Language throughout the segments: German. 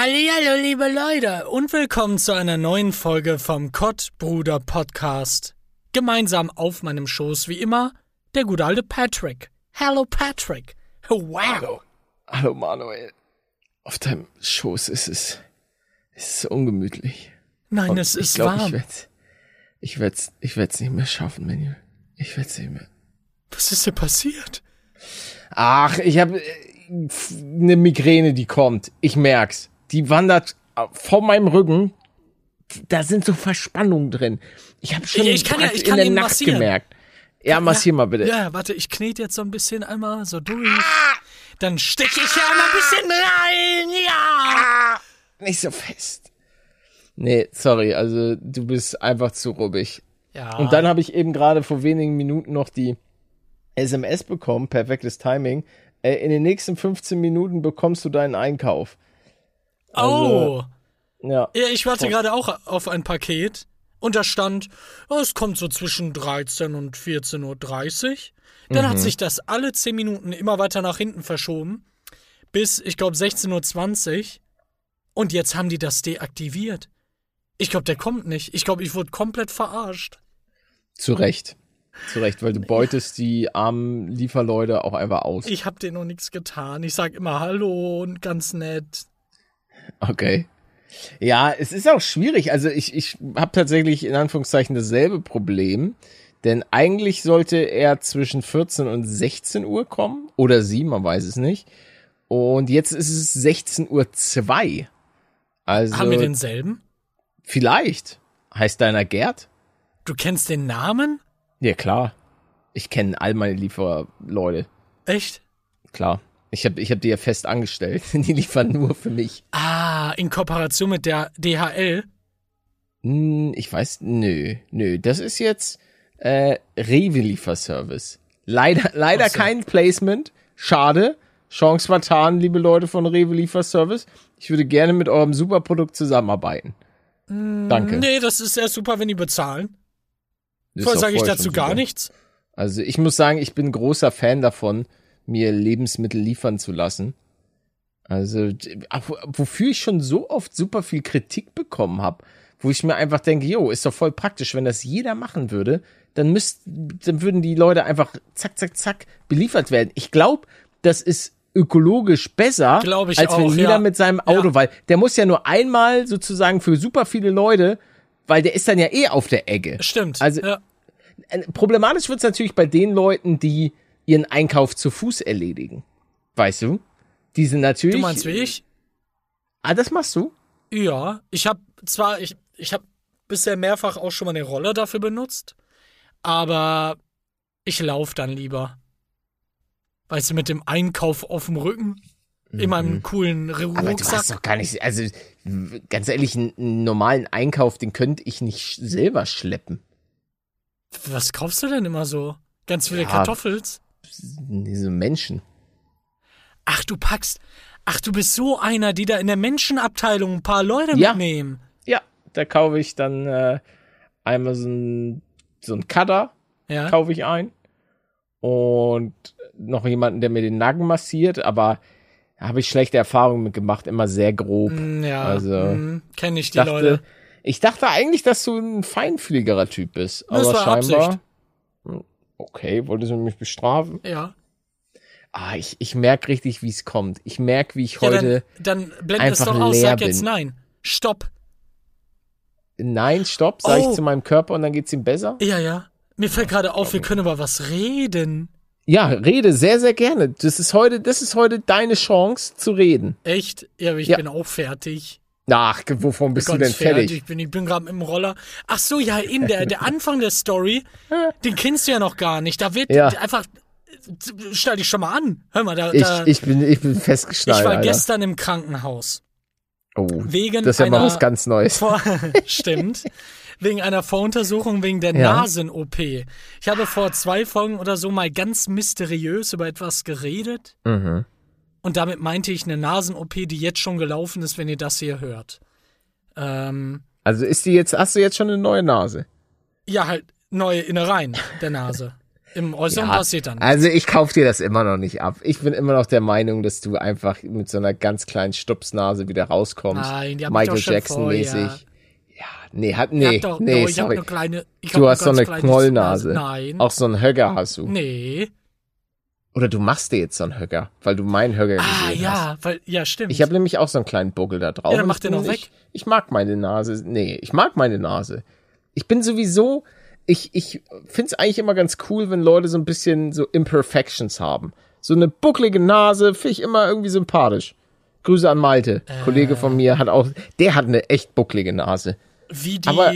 Hallo, liebe Leute und willkommen zu einer neuen Folge vom Kottbruder Podcast. Gemeinsam auf meinem Schoß wie immer der gute alte Patrick. Hallo Patrick. Wow. Hallo. Hallo Manuel. Auf deinem Schoß ist es, ist es ungemütlich. Nein, Und es ich ist glaub, warm. Ich werd's, ich werd's, ich werd's nicht mehr schaffen, Manuel. Ich werd's nicht mehr. Was ist denn passiert? Ach, ich habe eine Migräne, die kommt. Ich merk's. Die wandert äh, vor meinem Rücken. Da sind so Verspannungen drin. Ich habe schon Ich- ich kann ja- ich kann in der ihn Nacht massieren. gemerkt. Ja, massier mal bitte. Ja, warte, ich knete jetzt so ein bisschen einmal so durch. Dann stecke ich ja mal ein bisschen rein. Ja. Nicht so fest. Nee, sorry, also du bist einfach zu ruppig. Ja. Und dann habe ich eben gerade vor wenigen Minuten noch die SMS bekommen, perfektes Timing. Äh, in den nächsten 15 Minuten bekommst du deinen Einkauf. Oh. Ja. Ja, ich warte gerade auch auf ein Paket und da stand, oh, es kommt so zwischen 13 und 14.30 Uhr. Dann Mhm. hat sich das alle 10 Minuten immer weiter nach hinten verschoben. Bis, ich glaube, 16.20 Uhr. Und jetzt haben die das deaktiviert. Ich glaube, der kommt nicht. Ich glaube, ich wurde komplett verarscht. Zu Recht. Zu Recht, weil du beutest die armen Lieferleute auch einfach aus. Ich habe denen noch nichts getan. Ich sag immer Hallo und ganz nett. Okay. Ja, es ist auch schwierig. Also ich, ich habe tatsächlich in Anführungszeichen dasselbe Problem. Denn eigentlich sollte er zwischen 14 und 16 Uhr kommen. Oder sie, man weiß es nicht. Und jetzt ist es 16 Uhr 2. Also Haben wir denselben? vielleicht. Heißt deiner Gerd? Du kennst den Namen? Ja, klar. Ich kenne all meine Lieferleute. Echt? Klar. Ich habe ich hab die ja fest angestellt. Die liefern nur für mich. Ah, in Kooperation mit der DHL. Hm, ich weiß, nö, nö. Das ist jetzt äh, Rewe-Lieferservice. Leider, leider so. kein Placement. Schade. Chance vertan, liebe Leute von Rewe Lieferservice. Ich würde gerne mit eurem Superprodukt zusammenarbeiten. Danke. Nee, das ist sehr super, wenn die bezahlen. Vorher sage ich dazu gar super. nichts. Also ich muss sagen, ich bin großer Fan davon, mir Lebensmittel liefern zu lassen. Also wofür ich schon so oft super viel Kritik bekommen habe, wo ich mir einfach denke, jo, ist doch voll praktisch, wenn das jeder machen würde, dann müsst, dann würden die Leute einfach zack, zack, zack beliefert werden. Ich glaube, das ist ökologisch besser, Glaub ich als wenn auch, jeder ja. mit seinem Auto, Ja. weil der muss ja nur einmal sozusagen für super viele Leute, weil der ist dann ja eh auf der Ecke. Stimmt. Also- ja. Äh, Problematisch wird's natürlich bei den Leuten, die ihren Einkauf zu Fuß erledigen. Weißt du? Die sind natürlich. Du meinst wie ich? Ah, das machst du? Ja. Ich habe zwar, ich, ich habe bisher mehrfach auch schon mal eine Rolle dafür benutzt, aber ich laufe dann lieber. Weißt du, mit dem Einkauf auf dem Rücken, in meinem coolen R- Mhm. Aber du Rucksack. hast doch gar nicht. Also, ganz ehrlich, einen, normalen Einkauf, den könnte ich nicht selber schleppen. Was kaufst du denn immer so? Ganz viele Ja. Kartoffels? Diese Menschen. Ach, du packst. Ach, du bist so einer, die da in der Menschenabteilung ein paar Leute Ja. mitnehmen. Ja, da kaufe ich dann äh, einmal so ein, so ein Cutter, Ja. kaufe ich ein. Und noch jemanden, der mir den Nacken massiert, aber da habe ich schlechte Erfahrungen mit gemacht, immer sehr grob. Mm, Ja, Also, mm, kenne ich die dachte, Leute. Ich dachte eigentlich, dass du ein feinfühligerer Typ bist. Das aber scheinbar. Absicht. Okay, wolltest du mich bestrafen? Ja. Ah, ich, ich merke richtig, wie es kommt. Ich merke, wie ich ja heute. dann, dann blend es einfach doch aus, sag jetzt bin. nein. Stopp. Nein, stopp, sage Oh. ich zu meinem Körper und dann geht's ihm besser. Ja, ja. Mir fällt gerade auf, wir können über was reden. Ja, rede sehr, sehr gerne. Das ist heute, das ist heute deine Chance zu reden. Echt? Ja, aber ich Ja. bin auch fertig. Ach, wovon bist du Ganz denn fertig? Ich bin, ich bin gerade im Roller. Ach so, ja, in der, der Anfang der Story, den kennst du ja noch gar nicht. Da wird Ja. einfach, stell dich schon mal an. Hör mal, da, Ich, da ich bin, ich bin festgeschnallt. ich war Alter. gestern im Krankenhaus. Oh, Wegen das ist ja mal was ganz Neues. Vor, stimmt. Wegen einer Voruntersuchung wegen der Ja. Nasen-OP. Ich habe vor zwei Folgen oder so mal ganz mysteriös über etwas geredet. Mhm. Und damit meinte ich eine Nasen-OP, die jetzt schon gelaufen ist, wenn ihr das hier hört. Ähm, Also ist die jetzt, hast du jetzt schon eine neue Nase? ja, halt neue Innereien der Nase. Im Äußeren Ja, passiert dann. Also ich kauf dir das immer noch nicht ab. Ich bin immer noch der Meinung, dass du einfach mit so einer ganz kleinen Stupsnase wieder rauskommst. Nein, die hab ich Michael doch schon Jackson vorher. mäßig. Ja, nee, hat nee, doch, nee, sorry. eine kleine. Du hast so eine Knollnase. Nein. Auch so einen Höcker hast du. Nee. Oder du machst dir jetzt so einen Höcker, weil du meinen Höcker Ah, gesehen hast. ja, weil, ja, stimmt. Ich habe nämlich auch so einen kleinen Buckel da drauf. Ja, dann mach den bin- doch Ich, weg. ich mag meine Nase. Nee, ich mag meine Nase. Ich bin sowieso, ich, ich find's eigentlich immer ganz cool, wenn Leute so ein bisschen so Imperfections haben. So eine bucklige Nase finde ich immer irgendwie sympathisch. Grüße an Malte. Äh. Kollege von mir hat auch, der hat eine echt bucklige Nase. Wie die Aber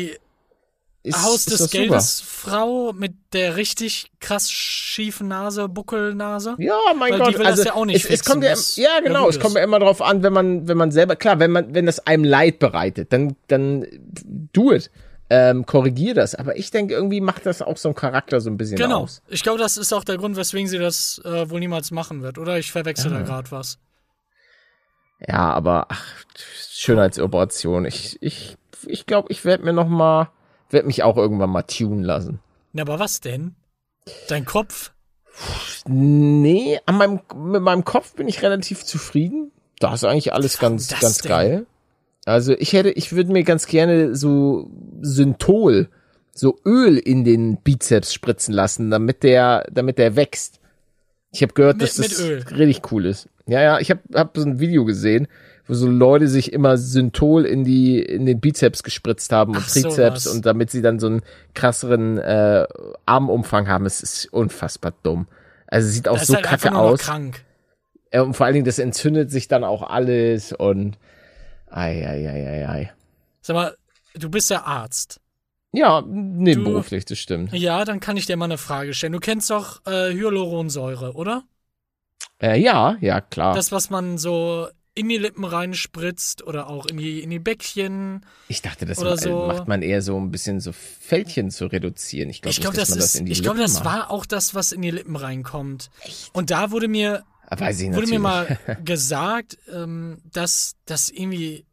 Ist, Haus des doch super. Geldes Frau mit der richtig krass schiefen Nase, Buckelnase. Ja, mein Weil Gott, die will das also ja auch nicht es, es kommt ja, ja ja genau, es kommt ja immer drauf an, wenn man, wenn man selber, klar, wenn man, wenn das einem Leid bereitet, dann, dann do it, ähm, korrigier das. Aber ich denke, irgendwie macht das auch so ein Charakter so ein bisschen Genau. aus. Ich glaube, das ist auch der Grund, weswegen sie das äh, wohl niemals machen wird. Oder ich verwechsel Ah. da gerade was. Ja, aber ach, Schönheitsoperation. Ich, ich, ich glaube, ich werde mir noch mal, werde mich auch irgendwann mal tunen lassen. Na, aber was denn? Dein Kopf? Nee, an meinem, mit meinem Kopf bin ich relativ zufrieden. Da ist eigentlich alles Warum ganz, ganz denn? geil. Also ich hätte, ich würde mir ganz gerne so Synthol, so Öl in den Bizeps spritzen lassen, damit der, damit der wächst. Ich habe gehört, Mit- dass das richtig cool ist. Ja, ja, ich habe hab so ein Video gesehen, wo so Leute sich immer Synthol in die in den Bizeps gespritzt haben und Ach, Trizeps sowas. und damit sie dann so einen krasseren äh, Armumfang haben. Es ist unfassbar dumm. Also es sieht auch Das so ist halt kacke aus. krank. Und vor allen Dingen, das entzündet sich dann auch alles und ei, ei, ei, ei, ei. Sag mal, du bist ja Arzt. Ja, nebenberuflich, das stimmt. Ja, dann kann ich dir mal eine Frage stellen. Du kennst doch äh, Hyaluronsäure, oder? Äh, ja, ja, klar. Das, was man so in die Lippen reinspritzt oder auch in die, in die Bäckchen. ich dachte, das oder ma- so. macht man eher so ein bisschen so Fältchen zu reduzieren. Ich glaube dass das das ist, in die ich glaube, Lippen das macht. war auch das, was in die Lippen reinkommt. Und da wurde mir, Ah, wurde natürlich. mir mal gesagt, ähm, dass das irgendwie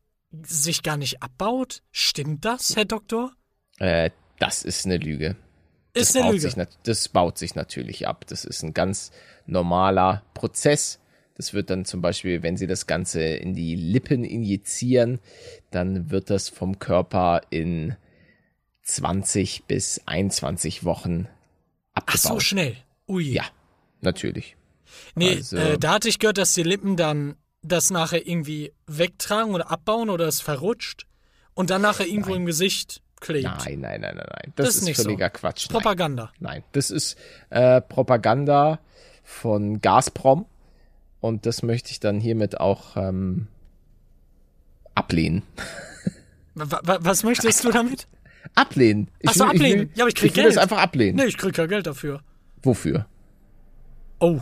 sich gar nicht abbaut. Stimmt das, Herr Doktor? äh, das ist eine Lüge. Ist das eine Lüge. Sich, das baut sich natürlich ab. Das ist ein ganz normaler Prozess. Das wird dann zum Beispiel, wenn Sie das Ganze in die Lippen injizieren, dann wird das vom Körper in 20 bis 21 Wochen Ach abgebaut. so, schnell. Ui. Ja, natürlich. Nee, Also- äh, da hatte ich gehört, dass die Lippen dann das nachher irgendwie wegtragen oder abbauen oder es verrutscht und dann nachher irgendwo im Gesicht klebt. Nein, nein, nein, nein, nein. Das, Das ist nicht so. völliger Quatsch. Nein. Propaganda. Nein, das ist äh, Propaganda von Gazprom und das möchte ich dann hiermit auch ähm, ablehnen. Wa- wa- Was möchtest du damit? Ablehnen. Ich Ach so, will- ich ablehnen. Will, Ja, aber ich krieg will Geld. das einfach ablehnen. Nee, ich krieg kein Geld dafür. Wofür? Oh.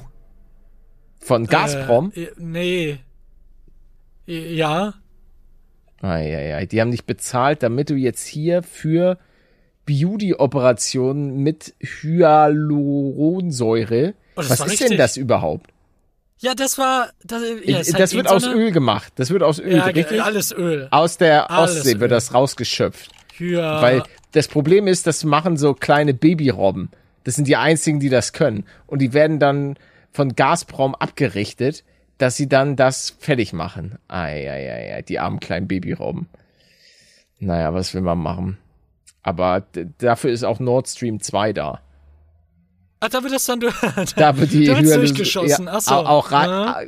Von Gazprom? Äh, nee. Ja. Eieiei, die haben dich bezahlt, damit du jetzt hier für Beauty-Operationen mit Hyaluronsäure. Oh, Was ist richtig. denn das überhaupt? Ja, das war. Das, ja, das halt wird aus Öl gemacht. Das wird aus Öl, Ja, richtig? alles Öl. Aus der Alles Ostsee Öl. wird das rausgeschöpft. Für, Weil das Problem ist, das machen so kleine Babyrobben. Das sind die einzigen, die das können. Und die werden dann von Gazprom abgerichtet, dass sie dann das fertig machen. Ei, ei, ei, ei, die armen kleinen Babyrobben. Naja, was will man machen? Aber dafür ist auch Nord Stream 2 da. Ach, da wird das dann. Da wird die da Hyalu- durchgeschossen. Ja, Ach so. Auch, auch ra-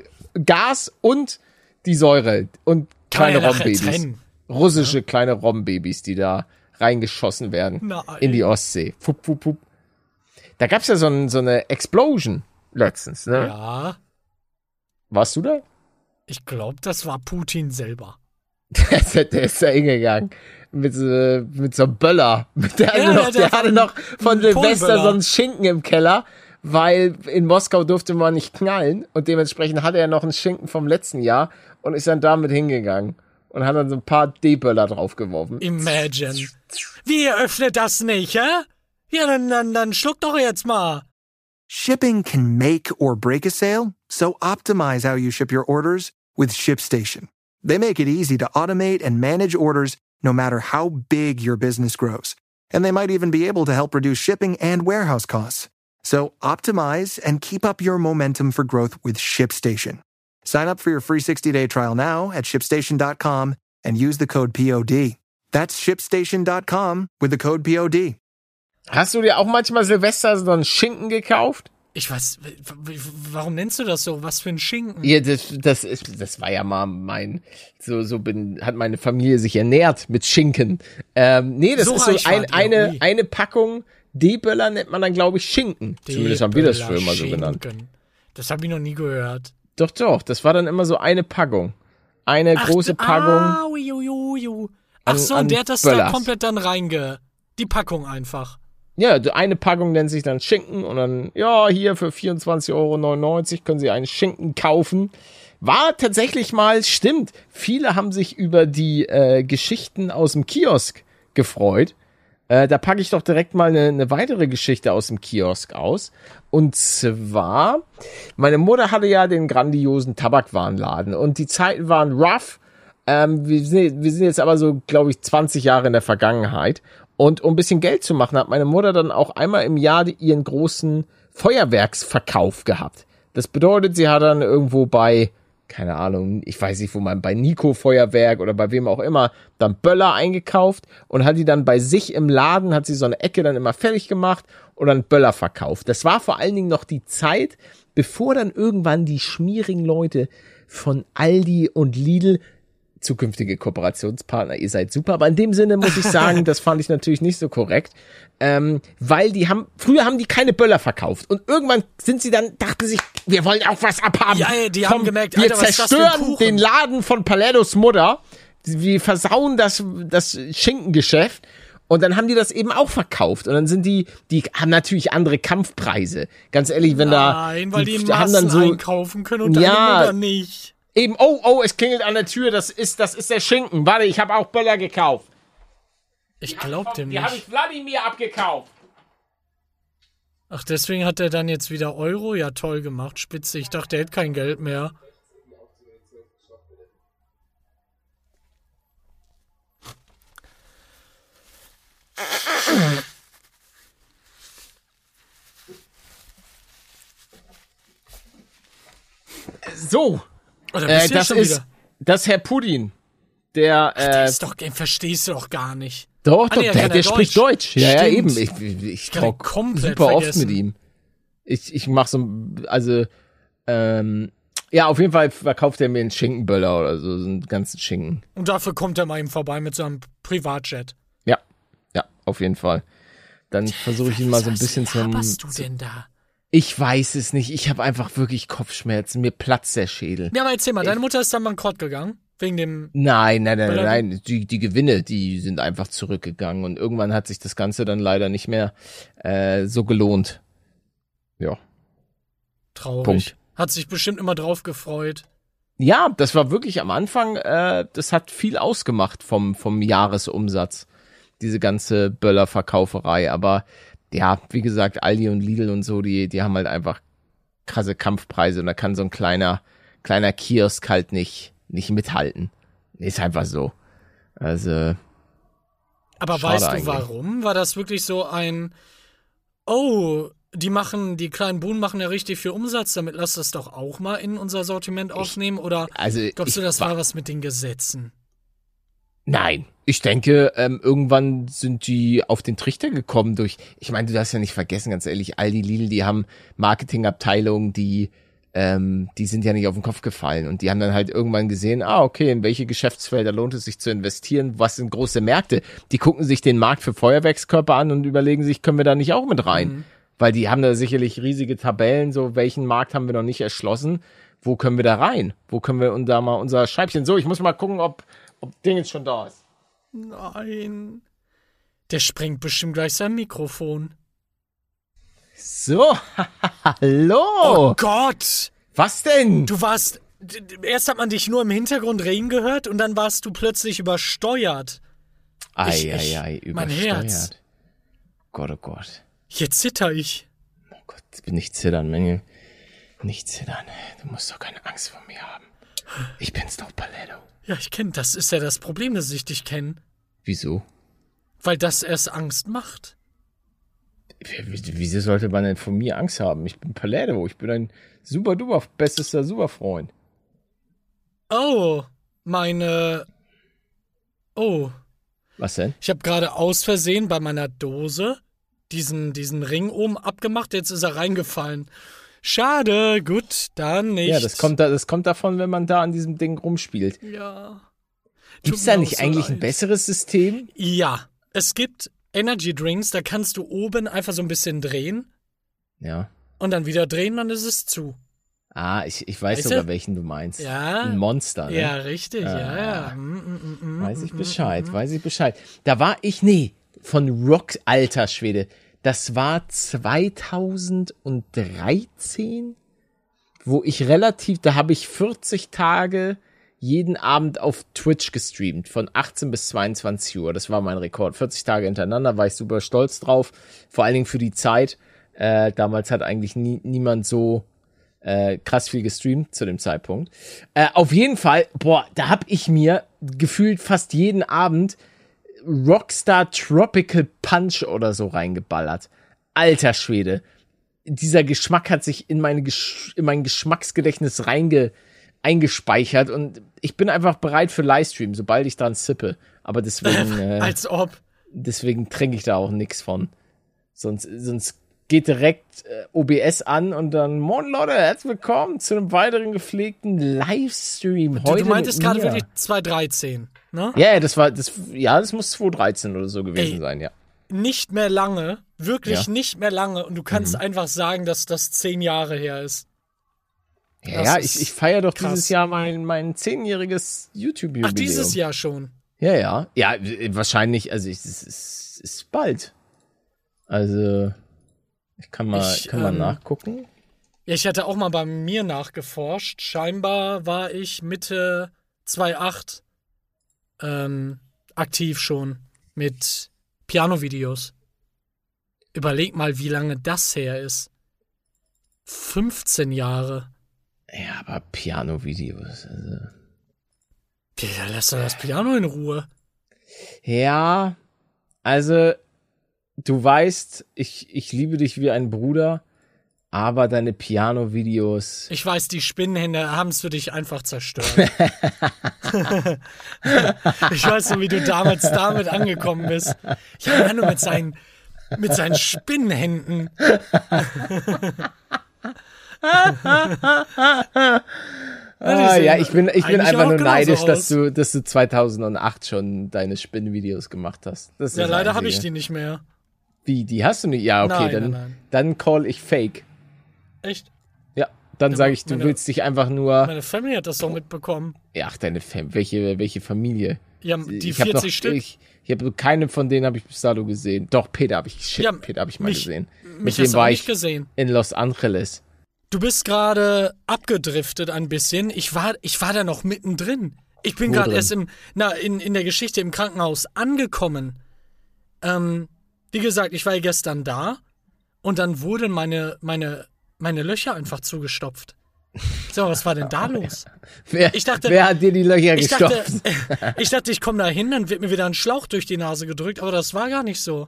Gas und die Säure und kleine ja trennen. Russische kleine Robbenbabys, die da reingeschossen werden Nein. in die Ostsee. Fup, fup, fup. Da gab's ja so, ein, so eine Explosion letztens, ne? Ja. Warst du da? Ich glaube, das war Putin selber. Der ist, der ist da hingegangen. Mit so, mit so einem Böller. Mit der, Ja, hatte noch, der- der, hatte von- noch von Silvester so einen Schinken im Keller, weil in Moskau durfte man nicht knallen und dementsprechend hatte er noch einen Schinken vom letzten Jahr und ist dann damit hingegangen und hat dann so ein paar D-Böller draufgeworfen. Imagine. Wie ihr öffnet das nicht, hä? Ja, dann, dann, dann schluck doch jetzt mal. Shipping can make or break a sale, so optimize how you ship your orders with ShipStation. They make it easy to automate and manage orders no matter how big your business grows. And they might even be able to help reduce shipping and warehouse costs. So optimize and keep up your momentum for growth with ShipStation. Sign up for your free 60-day trial now at shipstation.com and use the code POD. That's shipstation.com with the code POD. Hast du dir auch manchmal Silvester so einen Schinken gekauft? Ich weiß, warum nennst du das so? Was für ein Schinken? Ja, das, das, ist, das war ja mal mein, so, so bin, hat meine Familie sich ernährt mit Schinken. Ähm, nee, das So ist so ein, ihr, eine, ui. eine Packung D-Böller nennt man dann, glaube ich, Schinken. Zumindest haben wir das früher immer so genannt. Das habe ich noch nie gehört. Doch, doch, das war dann immer so eine Packung. Eine große Packung. Ah, ui, ui, ui. Ach so, an und der hat das da Böllers. komplett dann reinge... Die Packung einfach. Ja, eine Packung nennt sich dann Schinken und dann, ja, hier für 24,99 Euro können Sie einen Schinken kaufen. War tatsächlich mal, stimmt, viele haben sich über die äh, Geschichten aus dem Kiosk gefreut. Äh, da packe ich doch direkt mal eine, eine weitere Geschichte aus dem Kiosk aus. Und zwar, meine Mutter hatte ja den grandiosen Tabakwarenladen und die Zeiten waren rough. Ähm, wir, sind, wir sind jetzt aber so, glaube ich, 20 Jahre in der Vergangenheit. Und um ein bisschen Geld zu machen, hat meine Mutter dann auch einmal im Jahr ihren großen Feuerwerksverkauf gehabt. Das bedeutet, sie hat dann irgendwo bei, keine Ahnung, ich weiß nicht, wo man, bei Nico Feuerwerk oder bei wem auch immer, dann Böller eingekauft und hat die dann bei sich im Laden, hat sie so eine Ecke dann immer fertig gemacht und dann Böller verkauft. Das war vor allen Dingen noch die Zeit, bevor dann irgendwann die schmierigen Leute von Aldi und Lidl zukünftige Kooperationspartner, ihr seid super. Aber in dem Sinne muss ich sagen, das fand ich natürlich nicht so korrekt, ähm, weil die haben, früher haben die keine Böller verkauft und irgendwann sind sie dann, dachten sich, wir wollen auch was abhaben. Ja, ja, die haben gemerkt, wir Alter, ein zerstören den Laden von Palettos Mutter, wir versauen das, das Schinkengeschäft. Und dann haben die das eben auch verkauft. Und dann sind die, die haben natürlich andere Kampfpreise. Ganz ehrlich, wenn da. Nein, weil die, in haben Massen dann so, einkaufen können und Ja. nicht. Eben, oh, oh, es klingelt an der Tür, das ist, das ist der Schinken. Warte, ich habe auch Böller gekauft. Ich glaub dem Die habe nicht. ich Wladimir abgekauft. Ach, deswegen hat er dann jetzt wieder Euro? Ja, toll gemacht, spitze. Ich dachte, er hätte kein Geld mehr. So, Oh, da äh, das ist, wieder. das Herr Putin. Der, äh, Das ist doch, den verstehst du doch gar nicht. doch, Ah, doch, nee, er der, der ja spricht Deutsch. Deutsch. Ja, ja, eben. Ich, ich talk komplett super oft vergessen. mit ihm. Ich, ich mach so, also, ähm, ja, auf jeden Fall verkauft er mir einen Schinkenböller oder so, so einen ganzen Schinken. Und dafür kommt er mal ihm vorbei mit seinem Privatjet. Ja, ja, auf jeden Fall. Dann versuche ich ihn mal so ein Was bisschen zum. laberst du denn da? Ich weiß es nicht. Ich habe einfach wirklich Kopfschmerzen. Mir platzt der Schädel. Ja, aber erzähl mal, deine Mutter ist dann bankrott gegangen. Wegen dem. Nein, nein, nein, nein. Die, die Gewinne, die sind einfach zurückgegangen und irgendwann hat sich das Ganze dann leider nicht mehr äh, so gelohnt. Ja. Traurig. Punkt. Hat sich bestimmt immer drauf gefreut. Ja, das war wirklich am Anfang, äh, das hat viel ausgemacht vom, vom Jahresumsatz. Diese ganze Böllerverkauferei. Aber ja, wie gesagt, Aldi und Lidl und so, die, die haben halt einfach krasse Kampfpreise und da kann so ein kleiner, kleiner Kiosk halt nicht, nicht mithalten. Ist einfach so. Also, Aber weißt du eigentlich. warum? War das wirklich so ein. Oh, die machen, die kleinen Buhnen machen ja richtig viel Umsatz, damit lass das doch auch mal in unser Sortiment aufnehmen? Oder also glaubst du, das wa- war was mit den Gesetzen? Nein, ich denke, ähm, irgendwann sind die auf den Trichter gekommen durch, ich meine, du darfst ja nicht vergessen, ganz ehrlich, Aldi, Lidl, die haben Marketingabteilungen, die, ähm, die sind ja nicht auf den Kopf gefallen und die haben dann halt irgendwann gesehen, ah, okay, in welche Geschäftsfelder lohnt es sich zu investieren, was sind große Märkte? Die gucken sich den Markt für Feuerwerkskörper an und überlegen sich, können wir da nicht auch mit rein? Weil die haben da sicherlich riesige Tabellen, so welchen Markt haben wir noch nicht erschlossen, wo können wir da rein? Wo können wir da mal unser Scheibchen, so, ich muss mal gucken, ob, ob Ding jetzt schon da ist. Nein. Der sprengt bestimmt gleich sein Mikrofon. So, hallo. Oh Gott! Was denn? Du warst. Erst hat man dich nur im Hintergrund reden gehört und dann warst du plötzlich übersteuert. Ei, ich- ich- ei, ei, mein übersteuert. Herz. Gott, oh Gott. Jetzt zitter ich. Oh Gott, nicht zittern, Mengel. Nicht zittern. Du musst doch keine Angst vor mir haben. Ich bin's doch, Paletto. Ja, ich kenne, das ist ja das Problem, dass ich dich kenne. Wieso? Weil das erst Angst macht. Wieso sollte man denn von mir Angst haben? Ich bin Palermo, ich bin ein super duper bestester Superfreund. Oh, meine. Oh. Was denn? Ich habe gerade aus Versehen bei meiner Dose diesen, diesen Ring oben abgemacht, jetzt ist er reingefallen. Schade, gut, dann nicht. Ja, das kommt, da, das kommt davon, wenn man da an diesem Ding rumspielt. Ja. Gibt es da nicht so eigentlich ein leid. besseres System? Ja, es gibt Energy Drinks, da kannst du oben einfach so ein bisschen drehen Ja. und dann wieder drehen, dann ist es zu. Ah, ich, ich weiß Weißt sogar, du? welchen du meinst. Ja. Ein Monster, ne? Ja, richtig, ja, Ah. ja. Mm, mm, mm, mm, Weiß ich Bescheid, weiß ich Bescheid. Da war ich, nee, von Rock, alter Schwede. Das war 2013, wo ich relativ, da habe ich 40 Tage jeden Abend auf Twitch gestreamt, von 18 bis 22 Uhr. Das war mein Rekord. 40 Tage hintereinander, war ich super stolz drauf. Vor allen Dingen für die Zeit. Äh, damals hat eigentlich nie, niemand so äh, krass viel gestreamt zu dem Zeitpunkt. Äh, auf jeden Fall, boah, da hab ich mir gefühlt fast jeden Abend Rockstar Tropical Punch oder so reingeballert. Alter Schwede. Dieser Geschmack hat sich in, meine Gesch in mein Geschmacksgedächtnis reinge eingespeichert und ich bin einfach bereit für Livestream, sobald ich dran sippe. Aber deswegen, äh, Als ob. deswegen trinke ich da auch nix von. Sonst, sonst geht direkt äh, OBS an und dann, Moin Leute, herzlich willkommen zu einem weiteren gepflegten Livestream. Du, Heute du meintest mit gerade wirklich 2013, ne? Ja, ja, das war, das, ja, das muss 2013 oder so gewesen Ey. sein, ja. Nicht mehr lange, wirklich Ja. nicht mehr lange und du kannst Mhm. einfach sagen, dass das zehn Jahre her ist. Ja, ja ist ich, ich feiere doch krass. dieses Jahr mein, mein zehnjähriges YouTube-Jubiläum. Ach, dieses Jahr schon. Ja, ja. Ja, wahrscheinlich, also es ist, ist bald. Also, ich kann mal, Ich, kann mal ähm, nachgucken. Ja, ich hatte auch mal bei mir nachgeforscht. Scheinbar war ich Mitte 2008 ähm, aktiv schon mit Piano-Videos. Überleg mal, wie lange das her ist. 15 Jahre. Ja, aber Piano-Videos, also. Ja, lass doch das Piano in Ruhe. Ja, also, du weißt, ich, ich liebe dich wie ein Bruder, aber deine Piano-Videos. Ich weiß, die Spinnenhände haben es für dich einfach zerstört. ich weiß so, wie du damals damit angekommen bist. Ja, Manu mit seinen, mit seinen Spinnenhänden. Ah, ja, ich bin, ich bin einfach nur neidisch, dass du, dass du 2008 schon deine Spinnenvideos gemacht hast. Ja, leider habe ich die nicht mehr. Wie, die hast du nicht? Ja, okay, Nein, dann, nein, nein. dann call ich Fake. Echt? Ja, dann Ja, sage ich, du meine- willst dich einfach nur. Meine Family hat das doch mitbekommen. Ja, ach, deine Fam welche, welche Familie? Ja, die ich hab 40 noch, Stück. Ich, ich habe keine von denen habe ich bis dato gesehen. Doch, Peter habe ich, shit, Ja, Peter habe ich mal mich- gesehen. Mit dem war ich gesehen. in Los Angeles. Du bist gerade abgedriftet ein bisschen. Ich war, ich war da noch mittendrin. Ich bin gerade erst im, na, in, in der Geschichte im Krankenhaus angekommen. Ähm, wie gesagt, ich war ja gestern da und dann wurden meine, meine, meine Löcher einfach zugestopft. So, was war denn da los? Wer, Ich dachte- wer hat dir die Löcher Ich dachte, gestopft? ich dachte, ich komme da hin, dann wird mir wieder ein Schlauch durch die Nase gedrückt, aber das war gar nicht so.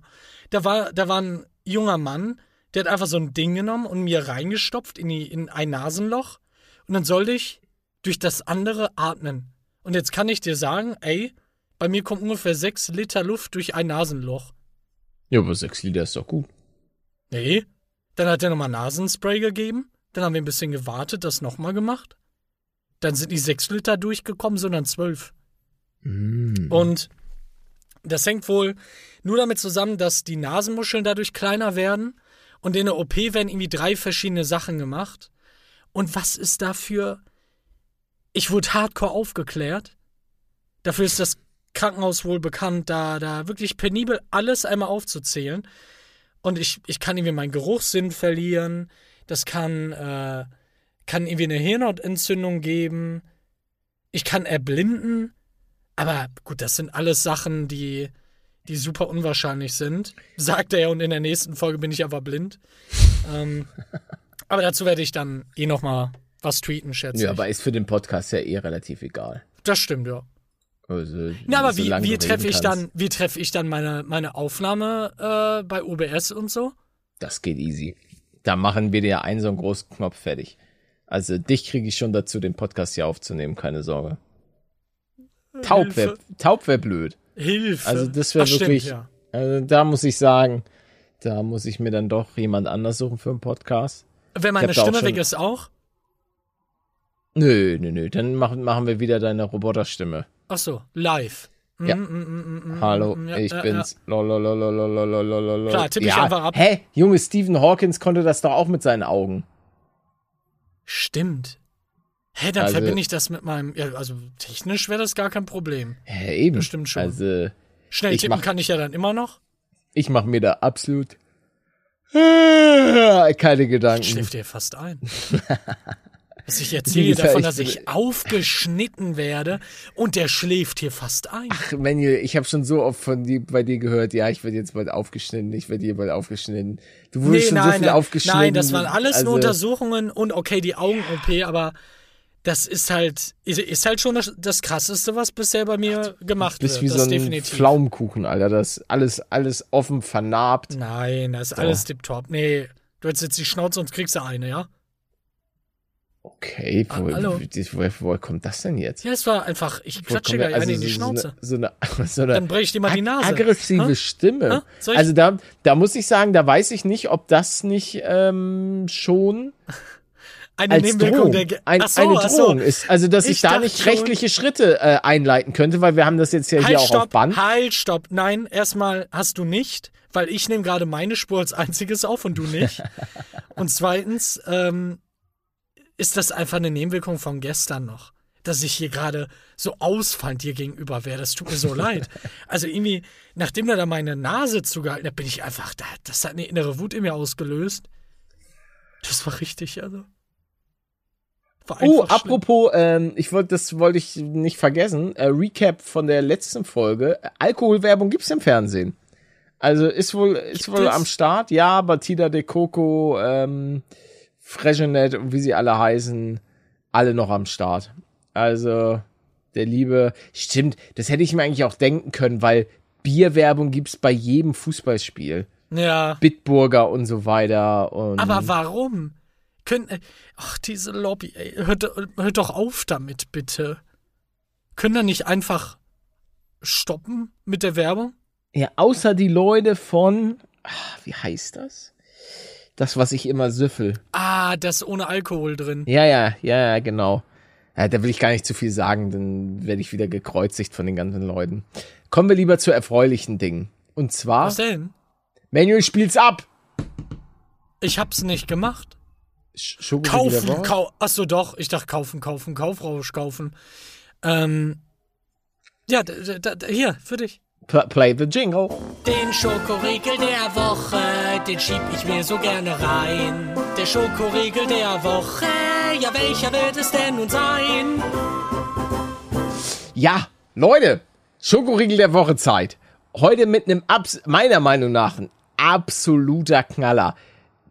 Da war, da war ein junger Mann, der hat einfach so ein Ding genommen und mir reingestopft in, die, in ein Nasenloch und dann sollte ich durch das andere atmen. Und jetzt kann ich dir sagen, ey, bei mir kommt ungefähr sechs Liter Luft durch ein Nasenloch. Ja, aber sechs Liter ist doch gut. Nee. Dann hat er nochmal Nasenspray gegeben. Dann haben wir ein bisschen gewartet, das nochmal gemacht. Dann sind die sechs Liter durchgekommen, sondern zwölf. Mm. Und das hängt wohl nur damit zusammen, dass die Nasenmuscheln dadurch kleiner werden. Und in der OP werden irgendwie drei verschiedene Sachen gemacht. Und was ist dafür? Ich wurde hardcore aufgeklärt. Dafür ist das Krankenhaus wohl bekannt, da, da wirklich penibel alles einmal aufzuzählen. Und ich, ich kann irgendwie meinen Geruchssinn verlieren. Das kann, äh, kann irgendwie eine Hirnhautentzündung geben. Ich kann erblinden. Aber gut, das sind alles Sachen, die, die super unwahrscheinlich sind. Sagt er und in der nächsten Folge bin ich aber blind. ähm, aber dazu werde ich dann eh noch mal was tweeten, schätze Ja, ich. aber ist für den Podcast ja eh relativ egal. Das stimmt, ja. Also, Na, aber wie, wie treffe ich kannst. dann, wie treffe ich dann meine, meine Aufnahme äh, bei OBS und so? Das geht easy. Da machen wir dir einen so einen großen Knopf fertig. Also dich kriege ich schon dazu, den Podcast hier aufzunehmen, keine Sorge. Taub wäre taub wär blöd. Hilfe. Also das wäre Ach, stimmt, wirklich, ja. also da muss ich sagen, da muss ich mir dann doch jemand anders suchen für einen Podcast. Wenn meine Stimme weg ist auch? Nö, nö, nö, dann machen, machen wir wieder deine Roboterstimme. Ach so, live. Mm, Ja. mm, mm, mm, mm, Hallo, mm, ja, ich ja, bin's. Lololololololololol. Klar, tipp ich ja, einfach ab. Hä? Junge, Stephen Hawkins konnte das doch auch mit seinen Augen. Ja. Stimmt. Hä, dann Also- verbinde ich das mit meinem. Ja, also technisch wäre das gar kein Problem. Hä, eben. Bestimmt schon. Also, Schnell Ich tippen mach- kann ich ja dann immer noch. ich mache mir da absolut keine Gedanken. Schläft dir fast ein. Was ich erzähle davon, dass ich aufgeschnitten werde und der schläft hier fast ein. Ach, Manuel, ich habe schon so oft von dir, bei dir gehört, ja, ich werde jetzt bald aufgeschnitten, ich werde hier bald aufgeschnitten. Du wurdest schon so viel aufgeschnitten. nein, das waren alles also, nur Untersuchungen und okay, die Augen-OP, aber das ist halt, ist- halt schon das, das krasseste, was bisher bei mir gemacht Du bist wird. wie das so ein definitiv. Pflaumenkuchen, Alter. Das ist alles, alles offen vernarbt. Nein, das ist alles tipptopp. Nee, du hättest jetzt die Schnauze und kriegst du eine, ja? Okay, wo, Ah, hallo. woher, woher kommt das denn jetzt? Ja, es war einfach, ich klatsche der- eine in die so, Schnauze. So eine, so eine, so eine Dann breche ich dir mal die Nase. aggressive Hä? Stimme. Ich- Also da, da muss ich sagen, da weiß ich nicht, ob das nicht ähm, schon Eine als Nebenwirkung Drohung, der. Ge ein, so, eine ach so. Drohung ist. Also, dass ich, Ich da nicht schon- rechtliche Schritte äh, einleiten könnte, weil wir haben das jetzt ja hier Halt, auch auf stopp, Band. halt, stopp. Nein, erstmal hast du nicht, weil ich nehme gerade meine Spur als einziges auf und du nicht. und zweitens ähm, ist das einfach eine Nebenwirkung von gestern noch. Dass ich hier gerade so ausfallend dir gegenüber wäre. Das tut mir so leid. Also irgendwie, nachdem er da meine Nase zugehalten hat, bin ich einfach, da, das hat eine innere Wut in mir ausgelöst. Das war richtig, also. War Oh, apropos, ähm, ich wollte, das wollte ich nicht vergessen. Äh, Recap von der letzten Folge. Alkoholwerbung gibt's im Fernsehen. Also ist wohl, ist wohl es? am Start. Ja, Batida de Coco, ähm, Freshenet und wie sie alle heißen, alle noch am Start. Also der liebe, stimmt, das hätte ich mir eigentlich auch denken können, weil Bierwerbung gibt's bei jedem Fußballspiel. Ja. Bitburger und so weiter. Und Aber warum? Können, äh, ach, diese Lobby, ey, hört, hört doch auf damit, bitte. Können da nicht einfach stoppen mit der Werbung? Ja, außer die Leute von, ah, wie heißt das? Das, was ich immer süffel. Ah, das ohne Alkohol drin. Ja, ja, ja, ja, genau. Ja, da will ich gar nicht zu viel sagen, dann werde ich wieder gekreuzigt von den ganzen Leuten. Kommen wir lieber zu erfreulichen Dingen. Und zwar, Was denn? Manuel spielt's ab. Ich hab's nicht gemacht. Sch- Kaufen, kau Achso, doch. Ich dachte kaufen, kaufen, Kaufrausch kaufen. Ähm. Ja, hier, für dich. Pl- Play the jingle. Den Schokoriegel der Woche, den schieb ich mir so gerne rein. Der Schokoriegel der Woche, ja, welcher wird es denn nun sein? Ja, Leute, Schokoriegel der Woche Zeit. Heute mit einem, abs meiner Meinung nach, ein absoluter Knaller.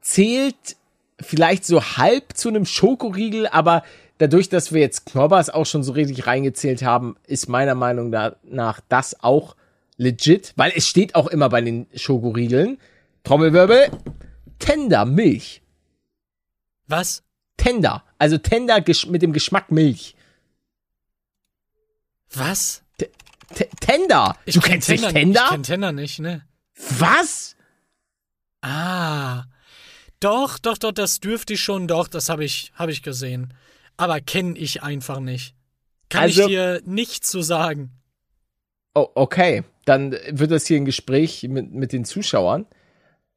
Zählt vielleicht so halb zu einem Schokoriegel, aber dadurch, dass wir jetzt Knobbers auch schon so richtig reingezählt haben, ist meiner Meinung nach das auch legit, weil es steht auch immer bei den Schokoriegeln. Trommelwirbel, Tender Milch. Was? Tender, also Tender mit dem Geschmack Milch. Was? T Tender. Ich du kenn kennst nicht Tender- Tender? Ich kenn Tender nicht, ne? Was? Ah. Doch, doch, doch, das dürfte ich schon, doch, das habe ich, hab ich gesehen. Aber kenne ich einfach nicht. Kann Also- ich dir nicht zu sagen. Oh, okay. Dann wird das hier ein Gespräch mit, mit den Zuschauern.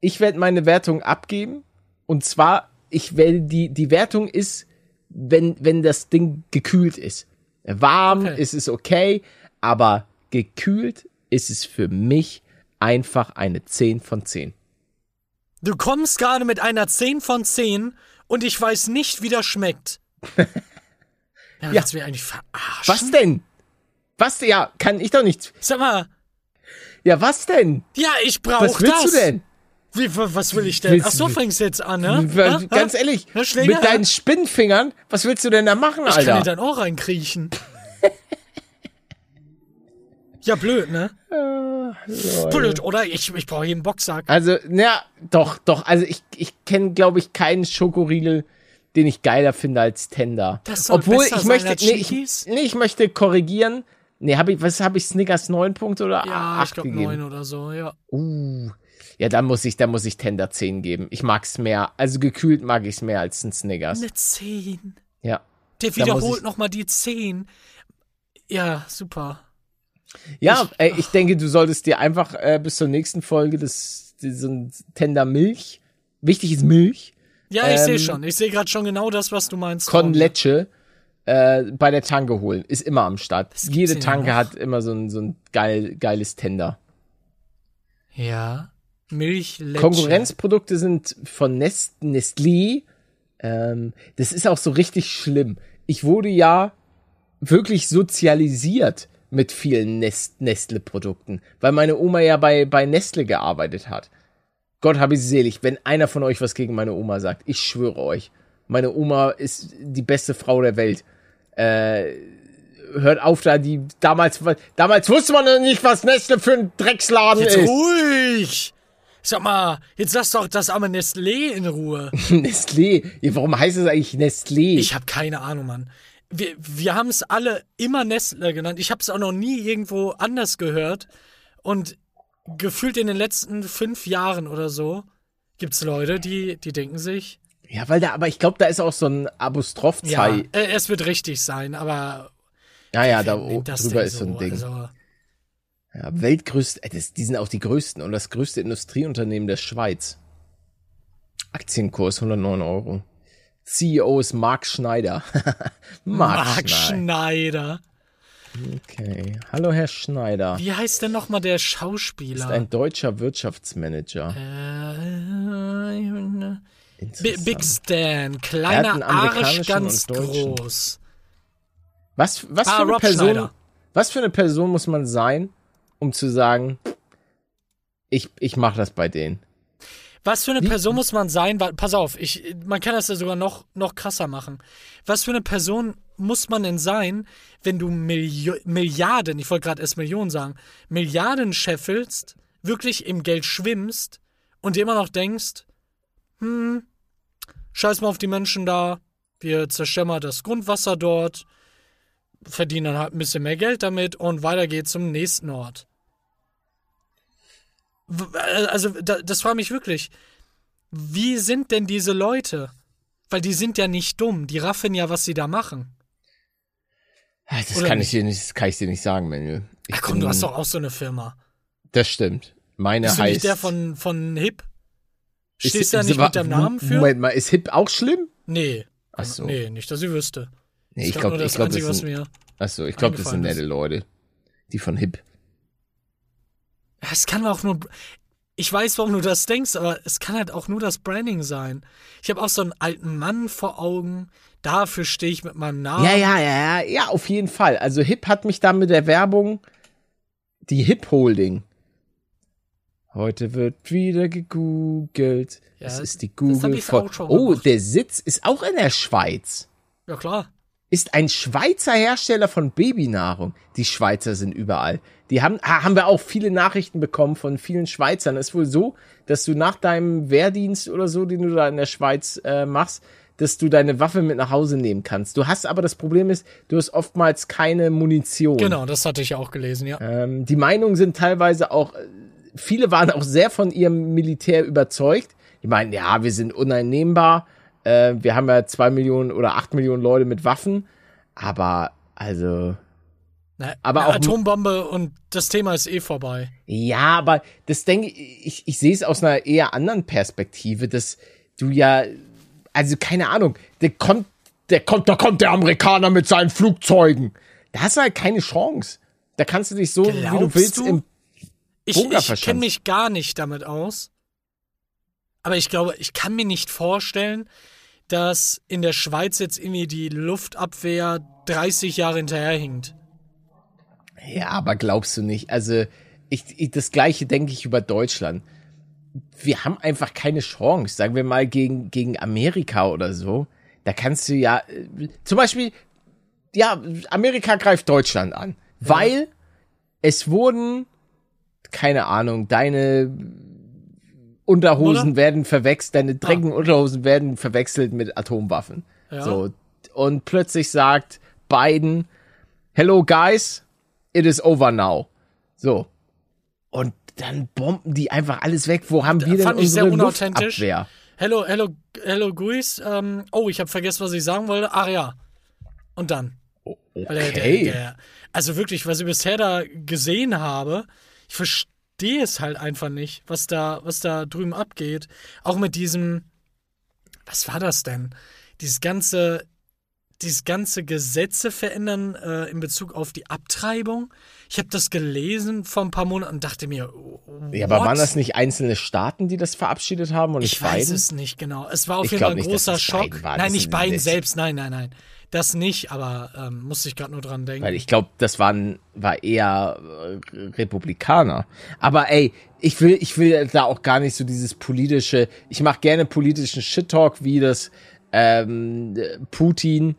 Ich werde meine Wertung abgeben. Und zwar, ich werde die, die Wertung ist, wenn, wenn das Ding gekühlt ist. Warm Okay. ist es okay, aber gekühlt ist es für mich einfach eine 10 von 10. Du kommst gerade mit einer 10 von 10 und ich weiß nicht, wie das schmeckt. Ja, willst du mich eigentlich verarschen? Was denn? Was? Ja, kann ich doch nicht. Sag mal, Ja, was denn? ja, ich brauche Was willst das. du denn? Wie, wa- was will ich denn? Willst Ach so, fängst du jetzt an, ne? Weil, Ha? Ganz Ha? ehrlich, Herr Schläger, mit deinen Spinnfingern, was willst du denn da machen, Ich kann Alter? dir dein Ohr reinkriechen. ja, blöd, ne? Blöd, oder? Ich, ich brauche hier einen Boxsack. Also, ja, doch, doch. Also ich, ich kenne, glaube ich, keinen Schokoriegel, den ich geiler finde als Tender. Das soll Obwohl besser ich sein möchte, als nee, ich, nee, ich möchte korrigieren. Nee, habe ich, was habe ich, Snickers 9 Punkte oder Ja, 8 ich glaube gegeben? neun oder so, ja. Uh. Ja, dann muss ich, dann muss ich Tender 10 geben. Ich mag's mehr. Also gekühlt mag ich's mehr als ein Snickers. Eine 10. Ja. Der Da wiederholt ich- nochmal die 10. Ja, super. Ja, ey, ich denke, du solltest dir einfach äh, bis zur nächsten Folge das, diesen Tender Milch, wichtig ist Milch, Ja, ich sehe Ähm, schon. Ich sehe gerade schon genau das, was du meinst. Con. Leche äh, bei der Tanke holen. Ist immer am Start. Jede Tanke hat immer so ein, so ein geil, geiles Tender. Ja. Milch, Leche. Konkurrenzprodukte sind von Nest, Nestlé. Ähm, das ist auch so richtig schlimm. Ich wurde ja wirklich sozialisiert mit vielen Nest Nestle-Produkten, weil meine Oma ja bei, bei Nestle gearbeitet hat. Gott habe ich sie selig, wenn einer von euch was gegen meine Oma sagt. Ich schwöre euch, meine Oma ist die beste Frau der Welt. Äh, hört auf da, die damals, damals wusste man noch nicht, was Nestle für ein Drecksladen Jetzt ist. ruhig! Sag mal, jetzt lass doch das arme Nestlé in Ruhe. Nestlé. Ja, warum heißt es eigentlich Nestlé? Ich habe keine Ahnung, Mann. Wir, wir haben es alle immer Nestle genannt. Ich habe es auch noch nie irgendwo anders gehört. Und gefühlt in den letzten fünf Jahren oder so gibt's Leute, die, die denken sich, ja, weil da, aber ich glaube, da ist auch so ein ja, Apostroph-Zei. äh, es wird richtig sein, aber Ja, ja, da drüber ist so ein Ding. Also, Ja, Weltgrößte, äh, das, die sind auch die größten und das größte Industrieunternehmen der Schweiz. Akienkurs 109 Euro. CEO ist Marc Schneider. Marc, Marc Schneider. Schneider. Okay. Hallo, Herr Schneider. Wie heißt denn nochmal der Ist Schauspieler? ein deutscher Wirtschaftsmanager. äh, Interessant. Big Stan, Er kleiner Arsch, ganz groß. Was, was, Ah, für eine Rob Person, Schneider. was für eine Person muss man sein, um zu sagen, ich, ich mache das bei denen? Was für eine Person muss man sein? Weil, pass auf, ich, man kann das ja sogar noch, noch krasser machen. Was für eine Person muss man denn sein, wenn du Milio Milliarden, ich wollte gerade erst Millionen sagen, Milliarden scheffelst, wirklich im Geld schwimmst und dir immer noch denkst, hm, scheiß mal auf die Menschen da, wir zerstören mal das Grundwasser dort, verdienen dann halt ein bisschen mehr Geld damit und weiter geht's zum nächsten Ort. W- Also, da, das frage mich wirklich. Wie sind denn diese Leute? Weil die sind ja nicht dumm, die raffen ja, was sie da machen. Ah, Das Oder kann nicht? ich dir nicht, das kann ich dir nicht sagen, Manuel. Ich Ach komm, bin- du hast doch auch so eine Firma. Das stimmt. Meine Bist heißt. nicht der von, von Hip? Ist- Stehst du da ist- nicht mit deinem Namen für? Moment mal, ist Hip auch schlimm? Nee. Ach so. Nee, nicht, dass ich wüsste. Nee, ich glaube nur ich das glaube, das Einzige, was sind, achso, ich glaube, das sind nette Leute. Die von Hip. Es kann auch nur. Ich weiß, warum du das denkst, aber es kann halt auch nur das Branding sein. Ich habe auch so einen alten Mann vor Augen. Dafür stehe ich mit meinem Namen. Ja, ja, ja, ja, ja, auf jeden Fall. Also Hip hat mich da mit der Werbung, die Hip Holding. Heute wird wieder gegoogelt. Ja, es ist die das Google schon Oh, gemacht. der Sitz ist auch in der Schweiz. Ja, klar. Ist ein Schweizer Hersteller von Babynahrung. Die Schweizer sind überall. Die haben, haben wir auch viele Nachrichten bekommen von vielen Schweizern. Es ist wohl so, dass du nach deinem Wehrdienst oder so, den du da in der Schweiz äh, machst, dass du deine Waffe mit nach Hause nehmen kannst. Du hast aber das Problem ist, du hast oftmals keine Munition. Genau, das hatte ich auch gelesen, ja. Ähm, die Meinungen sind teilweise auch, äh, viele waren auch sehr von ihrem Militär überzeugt. Die meinen, ja, wir sind uneinnehmbar. Äh, wir haben ja zwei Millionen oder acht Millionen Leute mit Waffen. Aber, also, Na, aber auch- Atombombe und das Thema ist eh vorbei. ja, aber das denke ich, ich, ich sehe es aus einer eher anderen Perspektive, dass du ja, also keine Ahnung, der kommt, der kommt, da kommt der Amerikaner mit seinen Flugzeugen. Da hast du halt keine Chance. Da kannst du dich so, wie du Glaubst willst, du? im Ich, ich kenne mich gar nicht damit aus. Aber ich glaube, ich kann mir nicht vorstellen, dass in der Schweiz jetzt irgendwie die Luftabwehr 30 Jahre hinterherhinkt. Ja, aber glaubst du nicht? Also, ich, ich das gleiche denke ich über Deutschland. Wir haben einfach keine Chance, sagen wir mal, gegen, gegen Amerika oder so. Da kannst du ja, äh, zum Beispiel, ja, Amerika greift Deutschland an, weil es wurden keine Ahnung, deine Unterhosen Oder? werden verwechselt, deine dreckigen Unterhosen werden verwechselt mit Atomwaffen. Ja. So. Und plötzlich sagt Biden, hello guys, it is over now. So. Und dann bomben die einfach alles weg. Wo haben wir denn fand ich sehr unsere unauthentisch. Luftabwehr? Hello, hello, hello, Guis. Ähm, oh, ich habe vergessen, was ich sagen wollte. Ach ja. Und dann. Weil der, Okay. der, der, also wirklich, was ich bisher da gesehen habe, ich verstehe es halt einfach nicht, was da, was da drüben abgeht. Auch mit diesem, was war das denn? Dieses ganze, dieses ganze Gesetze verändern äh, in Bezug auf die Abtreibung. Ich habe das gelesen vor ein paar Monaten und dachte mir, Ja, aber what? waren das nicht einzelne Staaten, die das verabschiedet haben und nicht Ich weiß Biden? es nicht genau. Es war auf Ich jeden Fall ein nicht, großer Schock. Nein, nicht Biden selbst. Nein, nein, nein. Das nicht, aber ähm, musste ich gerade nur dran denken. Weil ich glaube, das waren, war eher äh, Republikaner. Aber ey, ich will, ich will da auch gar nicht so dieses politische, ich mache gerne politischen Shit-Talk, wie das ähm, Putin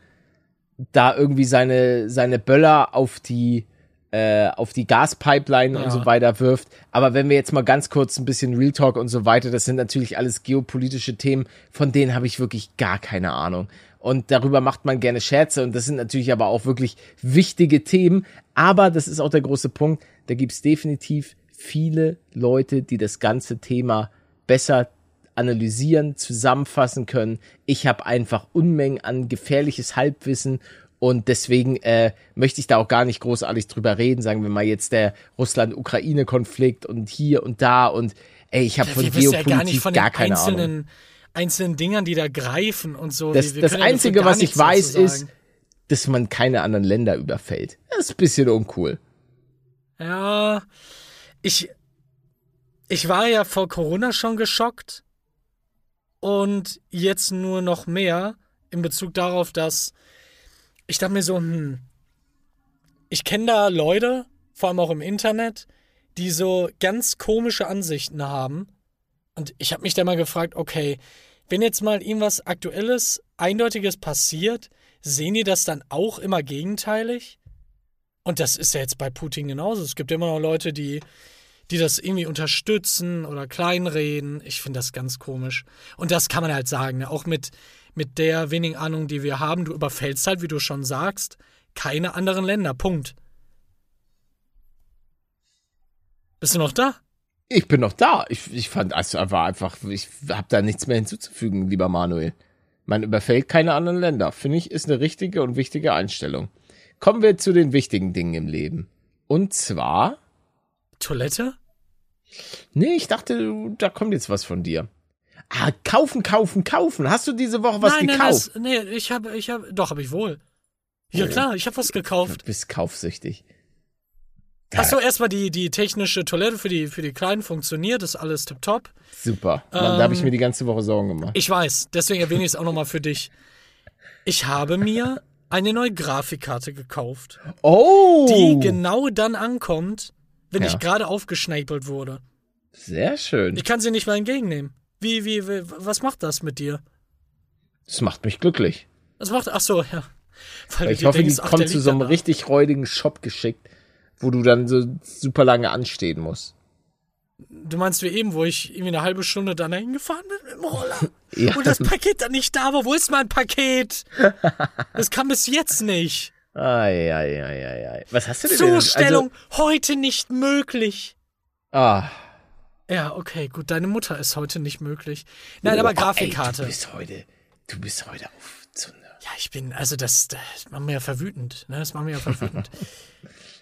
da irgendwie seine, seine Böller auf die äh, auf die Gaspipeline Ja. und so weiter wirft. Aber wenn wir jetzt mal ganz kurz ein bisschen Real Talk und so weiter, das sind natürlich alles geopolitische Themen, von denen habe ich wirklich gar keine Ahnung. Und darüber macht man gerne Scherze und das sind natürlich aber auch wirklich wichtige Themen. Aber das ist auch der große Punkt, da gibt's definitiv viele Leute, die das ganze Thema besser analysieren, zusammenfassen können. Ich habe einfach Unmengen an gefährliches Halbwissen und deswegen äh, möchte ich da auch gar nicht großartig drüber reden. Sagen wir mal jetzt der Russland-Ukraine-Konflikt und hier und da und ey, ich habe von wissen ja Geopolitik gar gar keine Ahnung. Einzelnen, Dingern, die da greifen und so. Das, das Einzige, was ich weiß, ist, dass man keine anderen Länder überfällt. Das ist ein bisschen uncool. Ja, ich, ich war ja vor Corona schon geschockt und jetzt nur noch mehr in Bezug darauf, dass ich dachte mir so, hm, ich kenne da Leute, vor allem auch im Internet, die so ganz komische Ansichten haben. Und ich habe mich da mal gefragt, okay, wenn jetzt mal irgendwas Aktuelles, Eindeutiges passiert, sehen die das dann auch immer gegenteilig? Und das ist ja jetzt bei Putin genauso. Es gibt immer noch Leute, die, die das irgendwie unterstützen oder kleinreden. Ich finde das ganz komisch. Und das kann man halt sagen, ne? auch mit, mit der wenigen Ahnung, die wir haben. Du überfällst halt, wie du schon sagst, keine anderen Länder. Punkt. Bist du noch da? Ich bin noch da. Ich, ich fand, also war einfach, ich habe da nichts mehr hinzuzufügen, lieber Manuel. Man überfällt keine anderen Länder. Finde ich, ist eine richtige und wichtige Einstellung. Kommen wir zu den wichtigen Dingen im Leben. Und zwar, Toilette? nee, ich dachte, du- da kommt jetzt was von dir. Ah, kaufen, kaufen, kaufen. Hast du diese Woche was nein, nein, gekauft? das, nee, ich habe, ich habe, doch, habe ich wohl. Ja, klar, ich habe was gekauft. Du bist kaufsüchtig. Achso, erstmal die, die technische Toilette für die, für die Kleinen funktioniert, ist alles tipptopp. Super. Mann, da habe ich Ähm, mir die ganze Woche Sorgen gemacht. Ich weiß, deswegen erwähne ich es auch nochmal für dich. Ich habe mir eine neue Grafikkarte gekauft, Oh! die genau dann ankommt, wenn Ja. ich gerade aufgeschnäpelt wurde. Sehr schön. Ich kann sie nicht mal entgegennehmen. Wie, wie, wie, was macht das mit dir? Das macht mich glücklich. Was macht, ach so, ja. Weil du Ich hoffe, denkst, die kommt zu so einem richtig räudigen Shop geschickt, wo du dann so super lange anstehen musst. Du meinst wie eben, wo ich irgendwie eine halbe Stunde dann dahin gefahren bin mit dem Roller. Ja. Und das Paket dann nicht da war. Wo ist mein Paket? Das kam bis jetzt nicht. Ai. Was hast du denn? Zustellung heute nicht möglich. Also, ah. Ja, okay, gut, deine Mutter ist heute nicht möglich. Nein, Oh, aber Ey, Grafikkarte. du bist heute, du bist heute auf eine. ja, ich bin, also das, das macht mir ja verwütend. Ne? Das macht mir ja verwütend.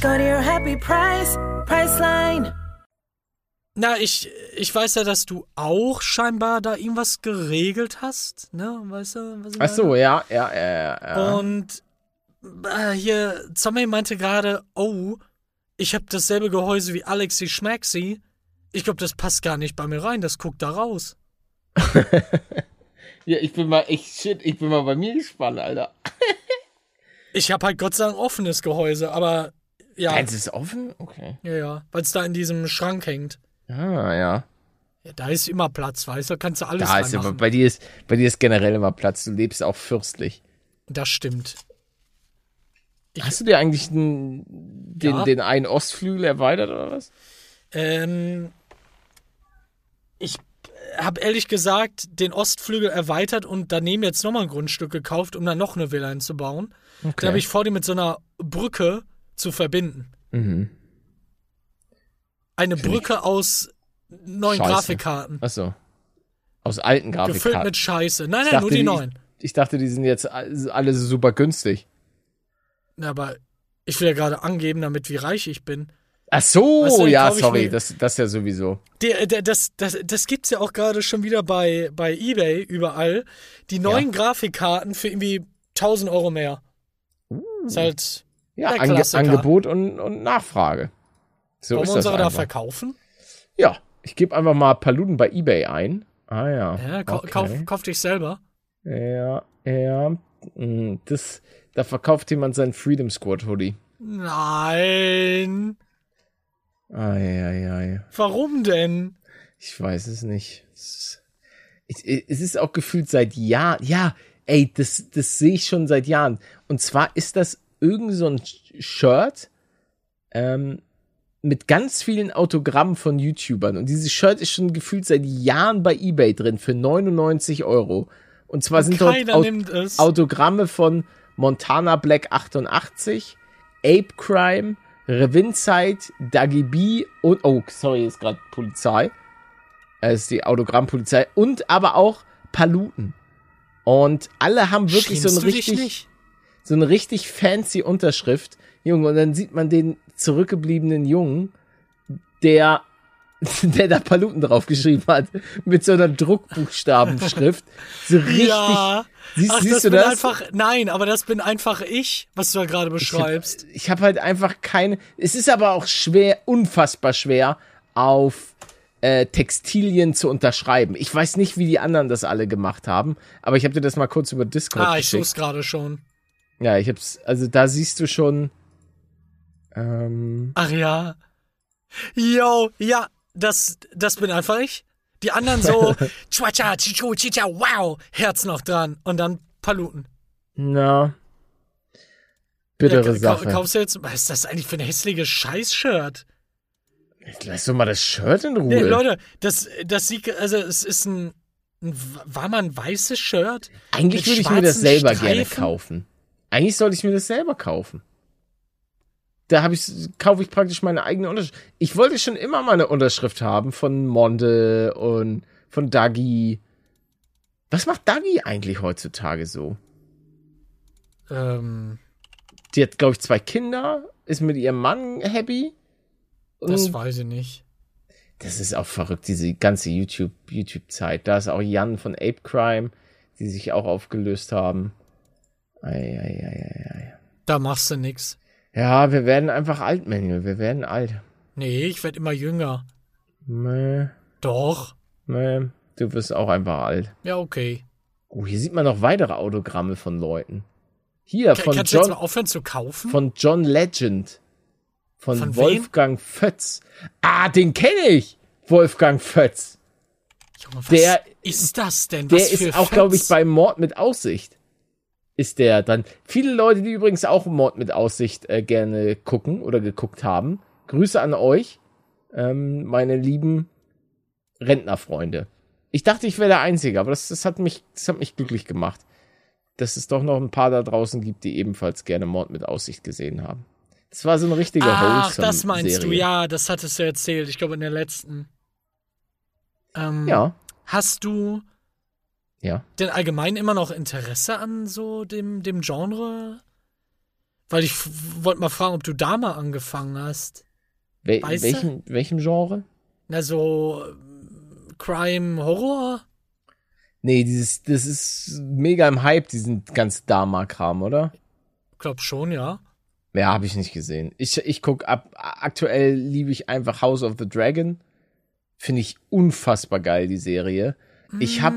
Go to your happy price, Priceline. na, ich, ich weiß ja, dass du auch scheinbar da irgendwas geregelt hast. Ne? Weißt du, was ich Ach so, ja, ja, ja, ja. Und äh, hier, Zombie meinte gerade, oh, ich habe dasselbe Gehäuse wie Alexi Schmaxi. Ich glaube, das passt gar nicht bei mir rein. Das guckt da raus. Ja, ich bin mal, echt shit, ich bin mal bei mir gespannt, Alter. Ich habe halt Gott sei Dank offenes Gehäuse, aber ja, Eins ist offen? Okay. ja, ja, weil es da in diesem Schrank hängt. Ah, ja. Ja, da ist immer Platz, weißt du, kannst du alles Da ist aber, reinmachen. bei dir ist, bei dir ist generell immer Platz. Du lebst auch fürstlich. Das stimmt. Hast du dir eigentlich den, den, Ja. den einen Ostflügel erweitert oder was? Ähm, ich habe ehrlich gesagt den Ostflügel erweitert und daneben jetzt nochmal ein Grundstück gekauft, um dann noch eine Villa hinzubauen. Dann habe ich vor, die mit so einer Brücke zu verbinden. Mhm. Eine Brücke aus neuen Scheiße. Grafikkarten. Achso. Aus alten Gefüllt Grafikkarten. mit Scheiße. Nein, Ich nein, nur dachte, die neuen. Ich, ich dachte, die sind jetzt alle super günstig. Ja, aber ich will ja gerade angeben, damit wie reich ich bin. Ach so, Weißt du, ja, ich sorry, mir- das, das ja sowieso. Der, der, das, das, das gibt's ja auch gerade schon wieder bei, bei Ebay überall. Die neuen Grafikkarten für irgendwie 1000 Euro mehr. Ist halt. Ja, Ange. Angebot und, und Nachfrage. So Wollen ist wir das unsere da einfach. verkaufen? Ja, ich gebe einfach mal Paluten bei Ebay ein. Ah ja. Ja, kau okay. kauf, kauf dich selber. Ja, ja. mm, Das, da verkauft jemand seinen Freedom Squad Hoodie. Nein. Eieiei. Warum denn? Ich weiß es nicht. Es ist, es ist auch gefühlt seit Jahren. Ja, ey, das, das sehe ich schon seit Jahren. Und zwar ist das irgend so ein Shirt ähm, mit ganz vielen Autogrammen von YouTubern. Und dieses Shirt ist schon gefühlt seit Jahren bei eBay drin für 99 Euro. Und zwar sind dort Keiner Au nimmt es. Autogramme von Montana Black 88, Ape Crime, Revinzeit, Dagi B und, oh, sorry, ist gerade Polizei. Es ist die Autogrammpolizei und aber auch Paluten. Und alle haben wirklich so Schämst du dich richtig, nicht? So eine richtig fancy Unterschrift. Junge, und dann sieht man den zurückgebliebenen Jungen, der, der da Paluten draufgeschrieben hat, mit so einer Druckbuchstabenschrift. So richtig. Ja. Siehst, Ach, siehst das du bin das? einfach. Nein, aber das bin einfach ich, was du da gerade beschreibst. Ich habe halt einfach keine. Es ist aber auch schwer, unfassbar schwer, auf äh, Textilien zu unterschreiben. Ich weiß nicht, wie die anderen das alle gemacht haben, aber ich habe dir das mal kurz über Discord ah, ich geschickt. such's gerade schon. Ja, ich hab's. Also da siehst du schon. Ähm, Ach ja. Yo, ja, das, das bin einfach ich. Die anderen so, Chwacha, Chichu, Chicha, wow, Herz noch dran. Und dann Paluten. na. Bittere Ja, ka- Sache. Kaufst du jetzt, was ist das eigentlich für ein hässliches Scheiß-Shirt? Lass doch mal das Shirt in Ruhe. Nee, Leute, das, das sieht, also es ist ein, ein war mal ein weißes Shirt? Eigentlich würde ich mir das selber gerne Streifen? kaufen. Eigentlich sollte ich mir das selber kaufen. Da habe ich, kaufe ich praktisch meine eigene Unterschrift. Ich wollte schon immer mal eine Unterschrift haben von Monde und von Dagi. Was macht Dagi eigentlich heutzutage so? Ähm, Die hat, glaube ich, zwei Kinder, ist mit ihrem Mann happy. das weiß ich nicht. das ist auch verrückt, diese ganze YouTube, YouTube-Zeit. Da ist auch Jan von Ape Crime, die sich auch aufgelöst haben. Ei, ei, ei, ei. Da machst du nix. Ja, wir werden einfach alt, Manuel. Wir werden alt. Nee, ich werde immer jünger. Mäh, Doch. mäh. Du wirst auch einfach alt. Ja, okay. Oh, hier sieht man noch weitere Autogramme von Leuten. Hier, von Kannst du jetzt John, mal aufhören zu kaufen? von John Legend. Von, Von? Wolfgang Fötz. Ah, den kenne ich! Wolfgang Fötz. Junge, was der- ist das denn? Der Was für ist auch, glaube ich, bei Mord mit Aussicht. Ist der dann. Viele Leute, die übrigens auch Mord mit Aussicht äh, gerne gucken oder geguckt haben. Grüße an euch, ähm, meine lieben Rentnerfreunde. Ich dachte, ich wäre der Einzige, aber das, das, hat mich, das hat mich glücklich gemacht. Dass es doch noch ein paar da draußen gibt, die ebenfalls gerne Mord mit Aussicht gesehen haben. Das war so eine richtige Ach, das meinst Serie. du, ja, das hattest du erzählt. Ich glaube, in der letzten. Ähm, Ja, Hast du ja. denn allgemein immer noch Interesse an so dem, dem Genre? Weil ich wollte mal fragen, ob du da mal angefangen hast. Wel Weißt du? welchen, welchem Genre? Na, so ähm, Crime, Horror? Nee, dieses, das ist mega im Hype, diesen ganzen Dama-Kram, oder? Glaub schon, ja. Ja, habe ich nicht gesehen. Ich, ich guck ab, aktuell liebe ich einfach House of the Dragon. Finde ich unfassbar geil, die Serie. Ich hab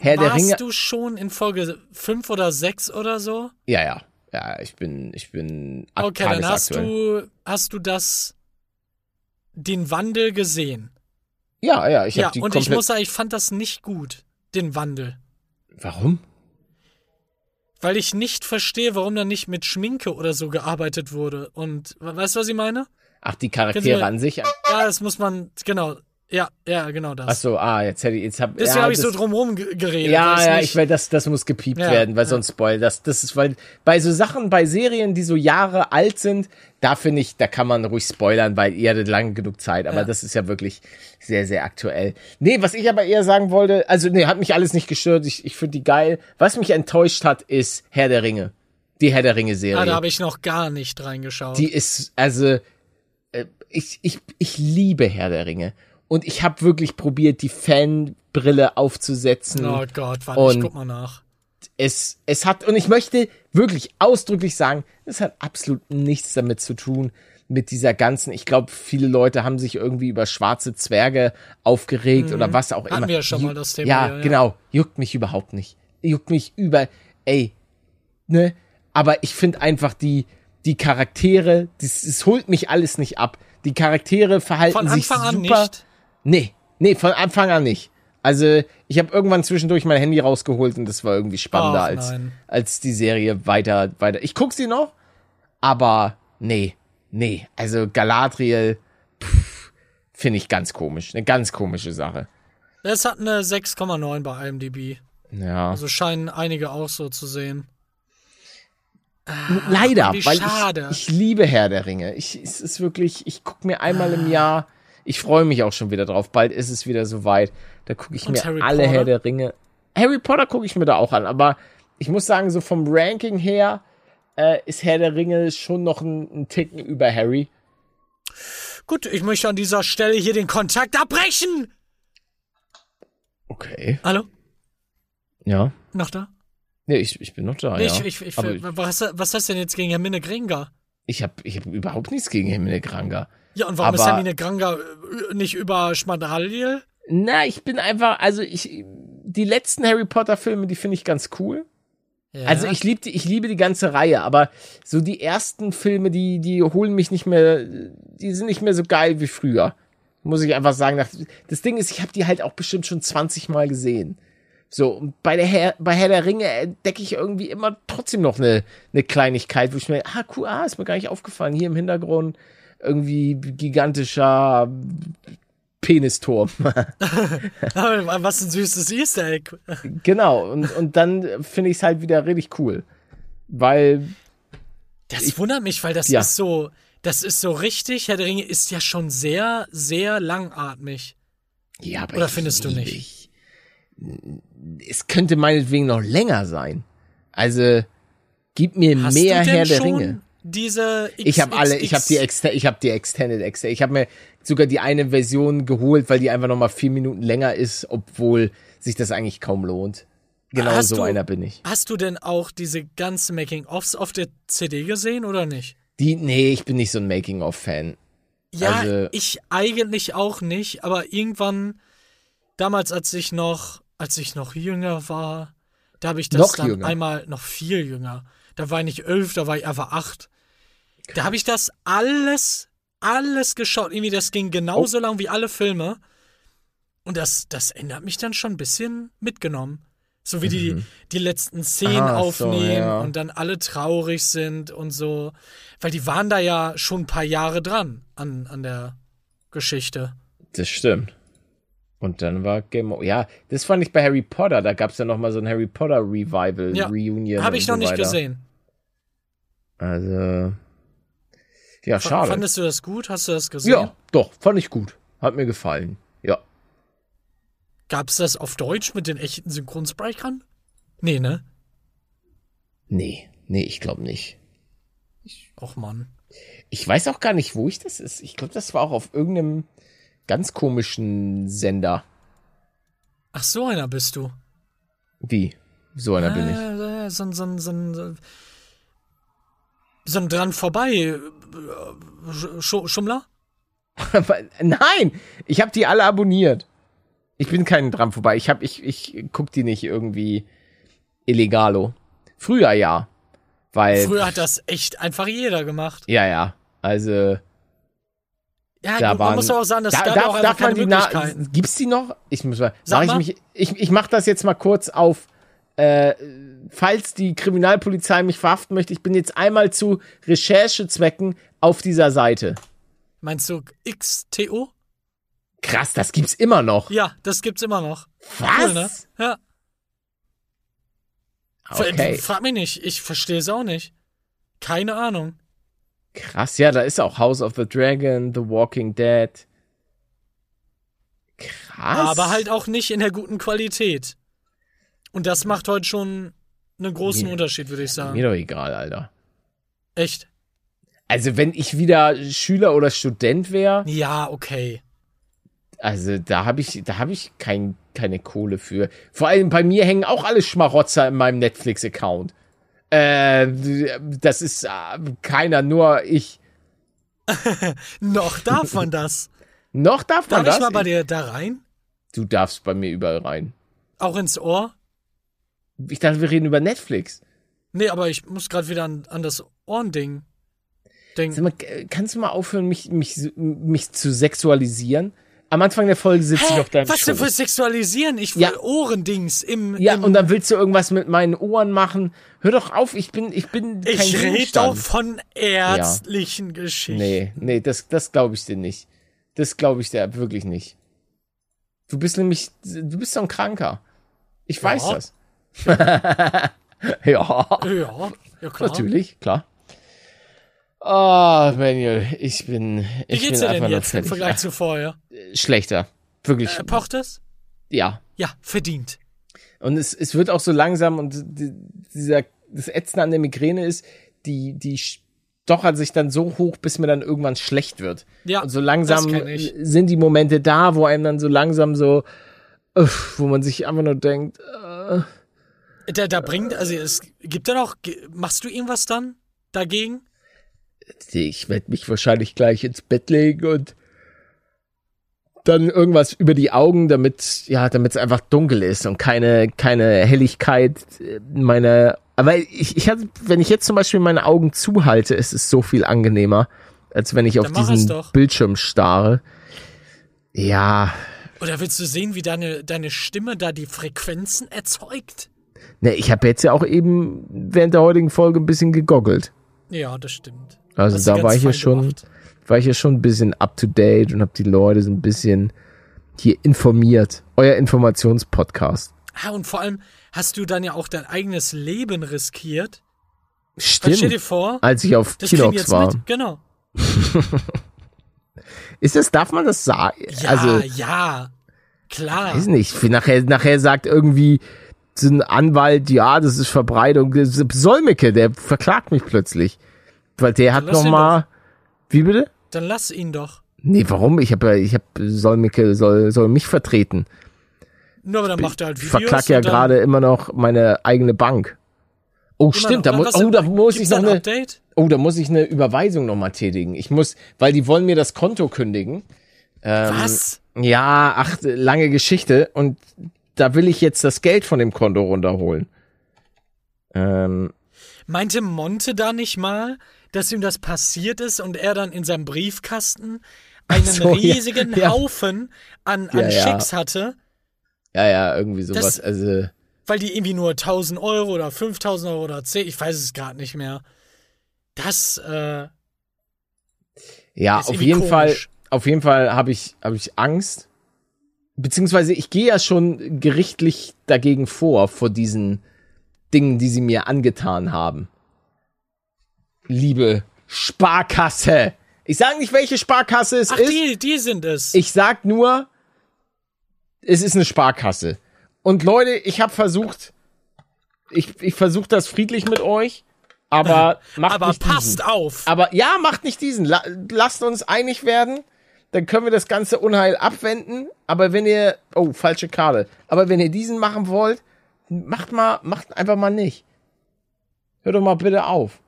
Herr Warst der Ringe. du schon in Folge 5 oder 6 oder so? Ja, ja. Ja, ich bin, ich bin Okay, dann hast du, hast du das, den Wandel gesehen. Ja, ja, ich ja, hab die und ich muss sagen, ich fand das nicht gut, den Wandel. Warum? Weil ich nicht verstehe, warum da nicht mit Schminke oder so gearbeitet wurde. Und we- weißt du, was ich meine? Ach, die Charaktere an sich. Ja, das muss man, genau. Ja, ja, genau das. Ach so, ah, jetzt hätte ich, jetzt hab, Deswegen ja, habe ich so drumherum ge- geredet. Ja, ja, nicht- ich weil das, das muss gepiept Ja, werden, weil ja. sonst spoil das. Das ist, weil bei so Sachen, bei Serien, die so Jahre alt sind, da finde ich, da kann man ruhig spoilern, weil ihr hattet lange genug Zeit. Aber Ja. das ist ja wirklich sehr, sehr aktuell. Nee, was ich aber eher sagen wollte, also nee, hat mich alles nicht gestört. Ich, ich finde die geil. Was mich enttäuscht hat, ist Herr der Ringe. Die Herr der Ringe-Serie. Ah, da habe ich noch gar nicht reingeschaut. Die ist, also, äh, ich, ich, ich liebe Herr der Ringe. Und ich habe wirklich probiert, die Fanbrille aufzusetzen oh Gott, warte, Und- ich guck mal nach. es, es hat, und ich möchte wirklich ausdrücklich sagen, es hat absolut nichts damit zu tun, mit dieser ganzen, ich glaube, viele Leute haben sich irgendwie über schwarze Zwerge aufgeregt oder was auch Mhm. Hatten immer. wir ja schon mal das Thema Ja, ja. genau. Juckt mich überhaupt nicht. Juckt mich über, ey, ne? Aber ich finde einfach die, die Charaktere, das, das holt mich alles nicht ab. Die Charaktere verhalten Von sich Anfang an super. nicht. Nee, nee, von Anfang an nicht. Also, ich habe irgendwann zwischendurch mein Handy rausgeholt und das war irgendwie spannender Ach, als, nein. als die Serie weiter, weiter. Ich guck sie noch, aber nee, nee. Also Galadriel, finde ich ganz komisch. Eine ganz komische Sache. Es hat eine 6,9 bei IMDb. Ja. Also scheinen einige auch so zu sehen. Leider, wie weil ich, ich liebe Herr der Ringe. Ich, es ist wirklich, ich guck mir einmal im Jahr, ich freue mich auch schon wieder drauf. Bald ist es wieder soweit. Da gucke ich Und mir Harry alle Potter? Herr der Ringe. Harry Potter gucke ich mir da auch an, aber ich muss sagen, so vom Ranking her äh, ist Herr der Ringe schon noch ein, ein Ticken über Harry. Gut, ich möchte an dieser Stelle hier den Kontakt abbrechen. Okay. Hallo? Ja. Noch da? Nee, ich, ich bin noch da, Nee, ja. ich, ich, ich, was, was hast du denn jetzt gegen Hermine Granger? ich habe ich hab überhaupt nichts gegen Hermine Granger. Ja, und warum ist Aber- Hermine Granger äh, nicht über Schmadaliel? Na, ich bin einfach, also ich, die letzten Harry Potter Filme, die finde ich ganz cool. Ja. Also ich liebe die, ich liebe die ganze Reihe, aber so die ersten Filme, die, die holen mich nicht mehr, die sind nicht mehr so geil wie früher. Muss ich einfach sagen. Das Ding ist, ich habe die halt auch bestimmt schon 20 Mal gesehen. So, und bei der Herr, bei Herr der Ringe entdecke ich irgendwie immer trotzdem noch eine, eine Kleinigkeit, wo ich mir, ah, cool, ah, ist mir gar nicht aufgefallen. Hier im Hintergrund irgendwie gigantischer Penisturm. Was ein süßes Easter Egg. genau, und, und dann finde ich es halt wieder richtig cool. Weil Das wundert mich, weil das Ja. ist so, das ist so richtig. Herr der Ringe ist ja schon sehr, sehr langatmig. Ja, aber Oder ich findest du liebe nicht? Ich, es könnte meinetwegen noch länger sein. Also, gib mir Hast mehr du Herr der schon Ringe. Diese X Ich habe alle, ich habe die, Exte ich habe die Extended Extended. Ich habe mir sogar die eine Version geholt, weil die einfach noch mal vier Minuten länger ist, obwohl sich das eigentlich kaum lohnt. Genau Hast so du- einer bin ich. Hast du denn auch diese ganzen Making-ofs auf der CD gesehen oder nicht? Die, nee, ich bin nicht so ein Making-of-Fan. Ja, Also- ich eigentlich auch nicht, aber irgendwann, damals, als ich noch, als ich noch jünger war, da habe ich das dann jünger? einmal noch viel jünger. Da war ich nicht elf, da war ich einfach acht. Da habe ich das alles, alles geschaut. Irgendwie, das ging Oh. genauso lang wie alle Filme. Und das, das ändert mich dann schon ein bisschen mitgenommen. So wie die, die letzten Szenen Ah, so, aufnehmen ja. und dann alle traurig sind und so. Weil die waren da ja schon ein paar Jahre dran an, an der Geschichte. Das stimmt. Und dann war Game of Ja, das fand ich bei Harry Potter. Da gab es ja noch mal so ein Harry Potter Revival, Ja, Reunion. Habe ich noch so nicht gesehen. Also. Ja, F- schade. Fandest du das gut? Hast du das gesehen? ja, doch, fand ich gut. Hat mir gefallen. Ja. Gab es das auf Deutsch mit den echten Synchronsprechern? Nee, ne? Nee, nee, ich glaube nicht. Och Mann. Ich weiß auch gar nicht, wo ich das ist. Ich glaube, das war auch auf irgendeinem ganz komischen Sender. Ach, so einer bist du. Wie? So einer bin ich. Äh, so, ein- so, ein- so, ein- so, so ein dran vorbei. äh, Sch Schummler? Nein, ich habe die alle abonniert. Ich bin kein dran vorbei. Ich hab, ich, ich guck die nicht irgendwie illegalo. Früher ja. Weil. Früher hat das echt einfach jeder gemacht. Ja, ja. Also. Ja, Da gut, man waren, muss aber auch sagen, das da, darf, auch darf man die Möglichkeiten. Gibt's die noch? Ich muss mal. Sag Mach ich, mal. mich, ich, ich mach das jetzt mal kurz auf. Äh, falls die Kriminalpolizei mich verhaften möchte, ich bin jetzt einmal zu Recherchezwecken auf dieser Seite. Meinst du XTO? Krass, das gibt's immer noch. Ja, das gibt's immer noch. Was? Cool, ne? Ja. Okay. Frag mich nicht, ich verstehe es auch nicht. Keine Ahnung. Krass, ja, da ist auch House of the Dragon, The Walking Dead. Krass. Aber halt auch nicht in der guten Qualität. Und das macht heute schon einen großen Mir- Unterschied, würde ich sagen. Mir doch egal, Alter. Echt? Also, wenn ich wieder Schüler oder Student wäre, Ja, okay. also da habe ich, da habe ich kein, keine Kohle für. Vor allem bei mir hängen auch alle Schmarotzer in meinem Netflix-Account. Äh, das ist äh, keiner, nur ich. Noch darf man das. Noch darf man Darf das? ich mal bei dir da rein? du darfst bei mir überall rein. Auch ins Ohr? Ich dachte, wir reden über Netflix. Nee, aber ich muss gerade wieder an, an das Ohrending Sag denken. mal, kannst du mal aufhören, mich, mich, mich zu sexualisieren? Am Anfang der Folge sitze ich auf deinem Was denn für Schoß. Sexualisieren? Ich will Ja. Ohrendings im. Ja, im, und dann willst du irgendwas mit meinen Ohren machen. Hör doch auf, ich bin, ich bin kein Ich rede doch von ärztlichen Geschichten. Nee, nee, das, das glaube ich dir nicht. Das glaube ich dir wirklich nicht. Du bist nämlich, du bist so ein Kranker. Ich weiß Ja. das. ja, Ja, ja klar. natürlich, klar. Ah, Manuel, ich bin, Wie ich geht's bin dir denn jetzt im. Vergleich zu vorher? Schlechter. Wirklich. Äh, pocht es? ja. Ja, verdient. Und es, es wird auch so langsam und die, dieser, das Ätzende an der Migräne ist, die, die stochert sich dann so hoch, bis mir dann irgendwann schlecht wird. Ja, Und so langsam sind die Momente da, wo einem dann so langsam so, wo man sich einfach nur denkt, äh, Da, da bringt, also es gibt dann auch, ge- machst du irgendwas dann dagegen? ich werde mich wahrscheinlich gleich ins Bett legen und dann irgendwas über die Augen, damit ja, damit es einfach dunkel ist und keine keine Helligkeit in meine. Aber ich, ich hatte, wenn ich jetzt zum Beispiel meine Augen zuhalte, ist es so viel angenehmer, als wenn ich auf Dann es diesen. Bildschirm starre. Ja, Oder willst du sehen, wie deine, deine Stimme da die Frequenzen erzeugt? Ne, ich habe jetzt ja auch eben während der heutigen Folge ein bisschen gegoggelt. Ja, das stimmt. Also Hast da war ich ja schon, gemacht. war ich ja schon ein bisschen up to date und habe die Leute so ein bisschen hier informiert. Euer Informationspodcast. Ah, und vor allem hast du dann ja auch dein eigenes Leben riskiert. Weil stell dir Stimmt. vor, Als ich auf Kinox war. mit. Genau. Ist das, darf man das sagen? Ja, also, ja. Klar. weiß nicht. Nachher, nachher sagt irgendwie ein Anwalt, ja, das ist Verbreitung. Solmecke, der verklagt mich plötzlich. Weil der hat lass noch ihn mal, wie bitte? Dann lass ihn doch. Nee, warum? Ich habe ja, ich habe Solmecke soll, soll mich vertreten. Nur aber dann macht er halt Ich Videos. verklag ja gerade immer noch meine eigene Bank. Oh, stimmt, da muss, oh, da muss ich noch eine, oh, da muss ich eine Überweisung noch mal tätigen. Ich muss, weil die wollen mir das Konto kündigen. Ähm, Was? Ja, ach, lange Geschichte. Und da will ich jetzt das Geld von dem Konto runterholen. Ähm, Meinte Monte da nicht mal, dass ihm das passiert ist und er dann in seinem Briefkasten einen so, ja, riesigen ja. Haufen an, an Ja, ja. Schicks hatte, ja, ja, irgendwie sowas. Das- also, weil die irgendwie nur 1000 Euro oder 5000 Euro oder 10, ich weiß es gerade nicht mehr. Das, äh, ja, auf jeden Fall, auf jeden Fall habe ich, habe ich Angst. Beziehungsweise ich gehe ja schon gerichtlich dagegen vor, vor diesen Dingen, die sie mir angetan haben. Liebe Sparkasse. Ich sage nicht, welche Sparkasse es ach, ist. die, die sind es. Ich sag nur, es ist eine Sparkasse. Und Leute, ich habe versucht, ich, ich versuche das friedlich mit euch, aber macht aber nicht passt diesen. auf. Aber ja, macht nicht diesen. La lasst uns einig werden, dann können wir das ganze Unheil abwenden. Aber wenn ihr, oh, falsche Karte. Aber wenn ihr diesen machen wollt, macht mal, macht einfach mal nicht. Hört doch mal bitte auf.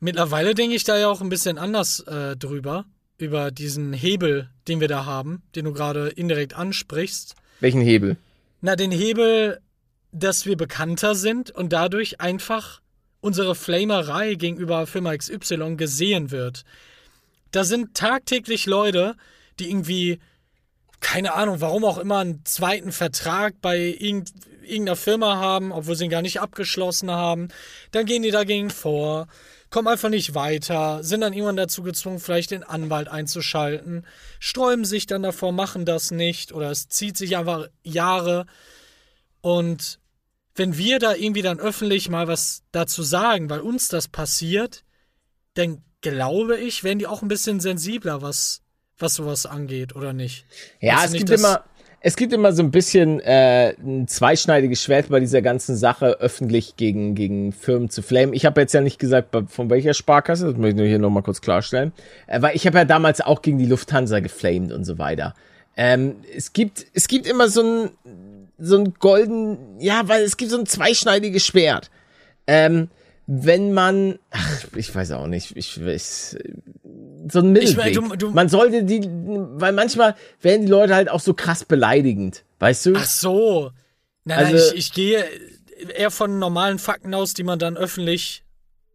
Mittlerweile denke ich da ja auch ein bisschen anders äh, drüber. über diesen Hebel, den wir da haben, den du gerade indirekt ansprichst. Welchen Hebel? Na, den Hebel, dass wir bekannter sind und dadurch einfach unsere Flamerei gegenüber Firma XY gesehen wird. Da sind tagtäglich Leute, die irgendwie, keine Ahnung, warum auch immer, einen zweiten Vertrag bei irgend, irgendeiner Firma haben, obwohl sie ihn gar nicht abgeschlossen haben. Dann gehen die dagegen vor, kommen einfach nicht weiter, sind dann irgendwann dazu gezwungen, vielleicht den Anwalt einzuschalten, sträuben sich dann davor, machen das nicht oder es zieht sich einfach Jahre. Und wenn wir da irgendwie dann öffentlich mal was dazu sagen, weil uns das passiert, dann glaube ich, werden die auch ein bisschen sensibler, was, was sowas angeht, oder nicht? Ja, es nicht, gibt immer, es gibt immer so ein bisschen äh, ein zweischneidiges Schwert bei dieser ganzen Sache, öffentlich gegen, gegen Firmen zu flamen. Ich habe jetzt ja nicht gesagt, von welcher Sparkasse, das möchte ich nur hier nochmal kurz klarstellen. Äh, weil ich habe ja damals auch gegen die Lufthansa geflamed und so weiter. Ähm, es gibt, es gibt immer so ein, so ein golden, ja, weil es gibt so ein zweischneidiges Schwert. Ähm, wenn man, ach, ich weiß auch nicht, ich weiß, so ein Ich Mittelweg. mein, du- du- man sollte die, weil manchmal werden die Leute halt auch so krass beleidigend, weißt du? Ach so. Nein, nein, Also- ich, ich gehe eher von normalen Fakten aus, die man dann öffentlich.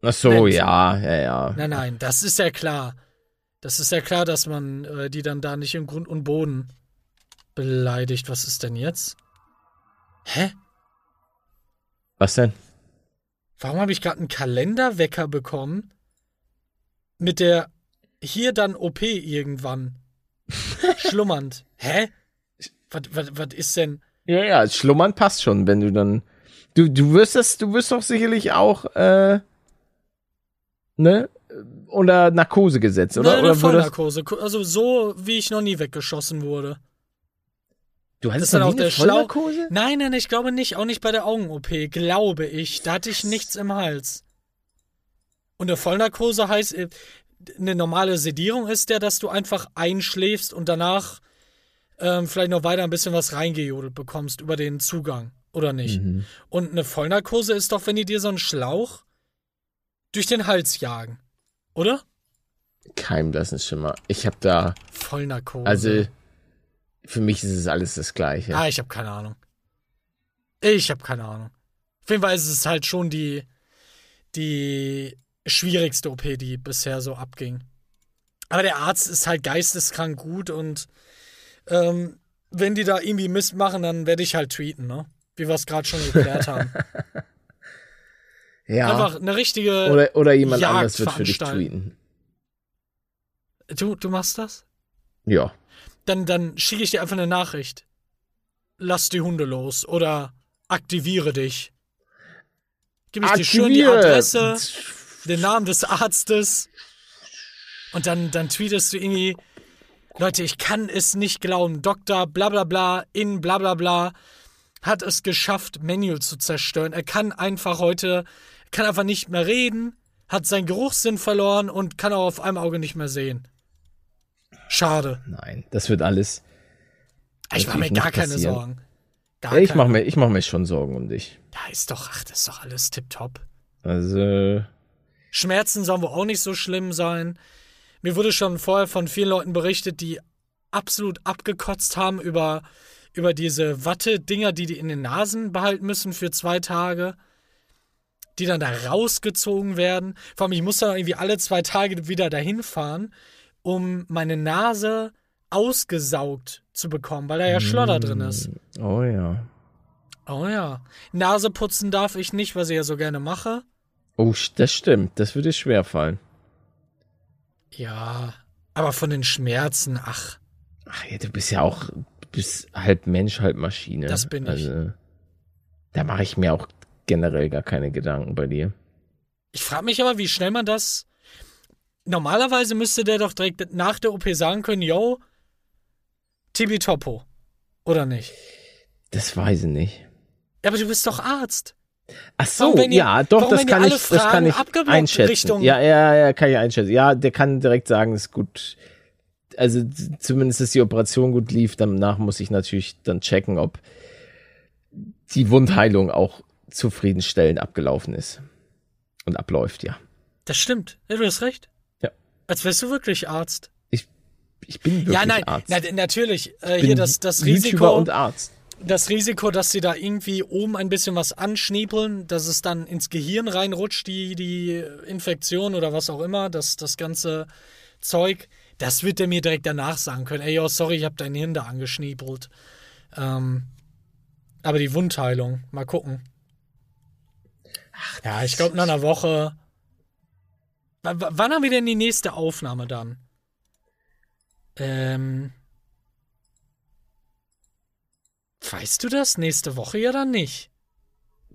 Ach so, Mensch. ja, ja, ja. Nein, nein, das ist ja klar. Das ist ja klar, dass man äh, die dann da nicht im Grund und Boden beleidigt. Was ist denn jetzt? Hä? Was denn? Warum habe ich gerade einen Kalenderwecker bekommen? Mit der hier dann OP irgendwann. Schlummernd. Hä? Was, was, was ist denn? Ja, ja, schlummern passt schon, wenn du dann, du, du wirst das, du wirst doch sicherlich auch, äh, ne, unter Narkose gesetzt, oder? Ne, eine oder Vollnarkose. Also so, wie ich noch nie weggeschossen wurde. Du Das hattest ist dann auch der Schlau. Vollnarkose? Nein, nein, ich glaube nicht. Auch nicht bei der Augen-OP. Glaube ich. Da hatte ich nichts im Hals. Und eine Vollnarkose heißt, äh, eine normale Sedierung ist ja, dass du einfach einschläfst und danach ähm, vielleicht noch weiter ein bisschen was reingejodelt bekommst über den Zugang. Oder nicht? Mhm. Und eine Vollnarkose ist doch, wenn die dir so einen Schlauch durch den Hals jagen. Oder? Kein blassen Schimmer. Ich hab da, Vollnarkose. also, für mich ist es alles das Gleiche. Ah, ich habe keine Ahnung. Ich habe keine Ahnung. Auf jeden Fall ist es halt schon die, die schwierigste OP, die bisher so abging. Aber der Arzt ist halt geisteskrank gut und ähm, wenn die da irgendwie Mist machen, dann werde ich halt tweeten, ne? Wie wir es gerade schon geklärt haben. ja. Einfach eine richtige. oder, oder jemand Jagd anders wird für dich tweeten. Du, du machst das? Ja. Dann, dann schicke ich dir einfach eine Nachricht. Lass die Hunde los oder aktiviere dich. Gib ich dir schön die. Adresse, den Namen des Arztes und dann, dann tweetest du irgendwie, Leute, ich kann es nicht glauben, Doktor bla bla bla in bla bla bla hat es geschafft, Manuel zu zerstören. Er kann einfach heute, kann einfach nicht mehr reden, hat seinen Geruchssinn verloren und kann auch auf einem Auge nicht mehr sehen. Schade. Nein, das wird alles. Ich mache mir gar keine passieren. Sorgen. Gar ich mache mir, ich mach mir schon Sorgen um dich. Ja, ist doch, ach, das ist doch alles tipptopp. Also, Schmerzen sollen wohl auch nicht so schlimm sein. Mir wurde schon vorher von vielen Leuten berichtet, die absolut abgekotzt haben über, über diese Watte-Dinger, die die in den Nasen behalten müssen für zwei Tage, die dann da rausgezogen werden. Vor allem, ich muss dann irgendwie alle zwei Tage wieder dahin fahren, um meine Nase ausgesaugt zu bekommen, weil da ja Schlodder drin ist. oh ja. Oh ja. Nase putzen darf ich nicht, was ich ja so gerne mache. Oh, das stimmt. Das würde schwer fallen. Ja. Aber von den Schmerzen, ach. Ach ja, du bist ja auch, du bist halb Mensch, halb Maschine. Das bin ich. Also, da mache ich mir auch generell gar keine Gedanken bei dir. Ich frage mich aber, wie schnell man das. Normalerweise müsste der doch direkt nach der OP sagen können, yo, Tibi Topo. Oder nicht? Das weiß ich nicht. Ja, aber du bist doch Arzt. Ach so, die- ja, doch, das kann ich, das kann ich einschätzen. Richtung- Ja, ja, ja, kann ich einschätzen. Ja, der kann direkt sagen, ist gut. Also zumindest, dass die Operation gut lief. Danach muss ich natürlich dann checken, ob die Wundheilung auch zufriedenstellend abgelaufen ist und abläuft. Ja, Das stimmt. Ja, du hast recht. Ja. Als wärst du wirklich Arzt. ich ich bin wirklich Ja, nein, Arzt. na, natürlich. Äh, Ich hier bin das, das YouTuber Risiko. und Arzt. das Risiko, dass sie da irgendwie oben ein bisschen was anschniepeln, dass es dann ins Gehirn reinrutscht, die, die Infektion oder was auch immer, das, das ganze Zeug, das wird er mir direkt danach sagen können. Ey, yo, sorry, ich habe dein Hirn da angeschniepelt. Ähm, aber die Wundheilung, mal gucken. ja, ich glaube, nach einer Woche. W wann haben wir denn die nächste Aufnahme dann? Ähm. Weißt du das? Nächste Woche ja dann nicht.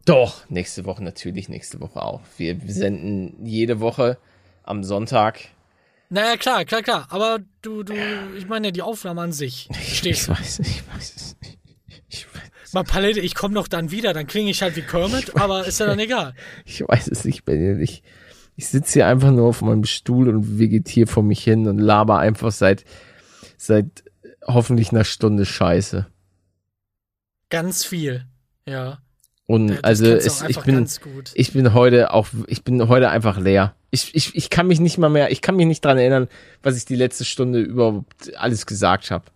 Doch, nächste Woche natürlich, nächste Woche auch. Wir senden jede Woche am Sonntag. Naja, klar, klar, klar. Aber du, du, ich meine, die Aufnahme an sich. Ich Stehst weiß, ich weiß es nicht. Ich weiß, mal Palette, ich komme noch dann wieder, dann klinge ich halt wie Kermit, aber ist ja dann egal. ich weiß es nicht, Benjamin. Ich, ich sitze hier einfach nur auf meinem Stuhl und vegetiere vor mich hin und laber einfach seit, seit hoffentlich einer Stunde Scheiße. Ganz viel. Ja. Und Das also es, ich bin, ich bin heute auch, ich bin heute einfach leer. Ich, ich, ich kann mich nicht mal mehr, ich kann mich nicht dran erinnern, was ich die letzte Stunde überhaupt alles gesagt habe.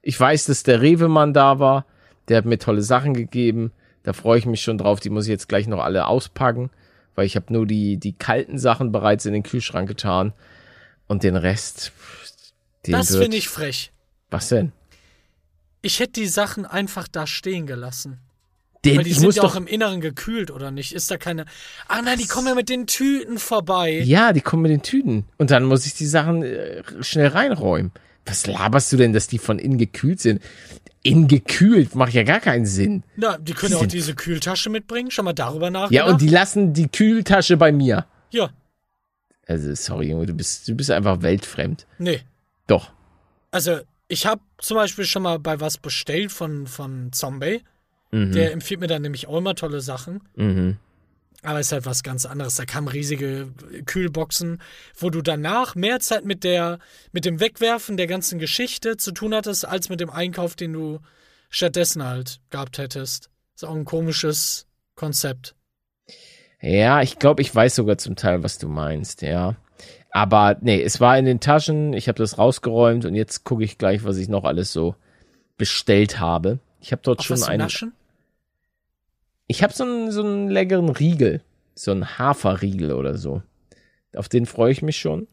Ich weiß, dass der Rewe-Mann da war, der hat mir tolle Sachen gegeben. Da freue ich mich schon drauf. Die muss ich jetzt gleich noch alle auspacken, weil ich habe nur die, die kalten Sachen bereits in den Kühlschrank getan. Und den Rest, den Das finde ich frech. Was denn? Ich hätte die Sachen einfach da stehen gelassen. Den, Weil die sind ja doch, auch im Inneren gekühlt, oder nicht? Ist da keine. Ah nein, die kommen ja mit den Tüten vorbei. Ja, die kommen mit den Tüten. Und dann muss ich die Sachen äh, schnell reinräumen. Was laberst du denn, dass die von innen gekühlt sind? Innen gekühlt macht ja gar keinen Sinn. Na, die können auch diese Kühltasche mitbringen. Schon mal darüber nachgedacht? Ja, und die lassen die Kühltasche bei mir. Ja, Also, sorry, Junge, du bist, du bist einfach weltfremd. nee. Doch. Also, ich habe zum Beispiel schon mal bei was bestellt von, von Zombie. Mhm. Der empfiehlt mir dann nämlich auch immer tolle Sachen. Mhm. Aber es ist halt was ganz anderes. Da kamen riesige Kühlboxen, wo du danach mehr Zeit mit der, mit dem Wegwerfen der ganzen Geschichte zu tun hattest, als mit dem Einkauf, den du stattdessen halt gehabt hättest. Ist auch ein komisches Konzept. Ja, ich glaube, ich weiß sogar zum Teil, was du meinst, ja. Aber nee, es war in den Taschen, ich habe das rausgeräumt und jetzt gucke ich gleich, was ich noch alles so bestellt habe. Ich habe dort Auch schon was zum einen. Naschen? Ich habe so einen, so einen leckeren Riegel, so einen Haferriegel oder so. Auf den freue ich mich schon.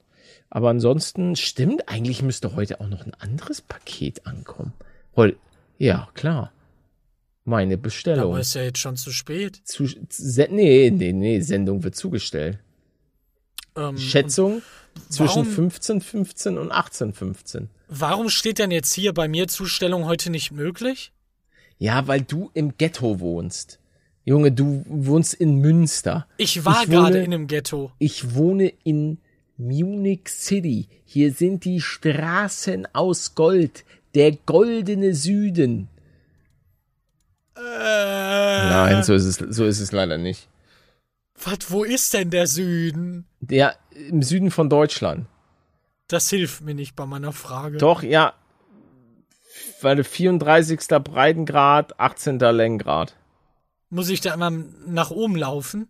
Aber ansonsten stimmt, eigentlich müsste heute auch noch ein anderes Paket ankommen. Heute, ja, klar. Meine Bestellung. Aber ist ja jetzt schon zu spät. Zu, se, nee, nee, nee, Sendung wird zugestellt. Ähm, Schätzung zwischen warum- 15,15 und 18,15. Warum steht denn jetzt hier bei mir Zustellung heute nicht möglich? Ja, weil du im Ghetto wohnst. Junge, du wohnst in Münster. Ich war Ich gerade wohne- in einem Ghetto. Ich wohne in Munich City. Hier sind die Straßen aus Gold. Der goldene Süden. Äh, Nein, so ist es, so ist es leider nicht. Was, wo ist denn der Süden? Der im Süden von Deutschland. Das hilft mir nicht bei meiner Frage. Doch, ja. Weil 34. Breitengrad, 18. Längengrad. Muss ich da immer nach oben laufen?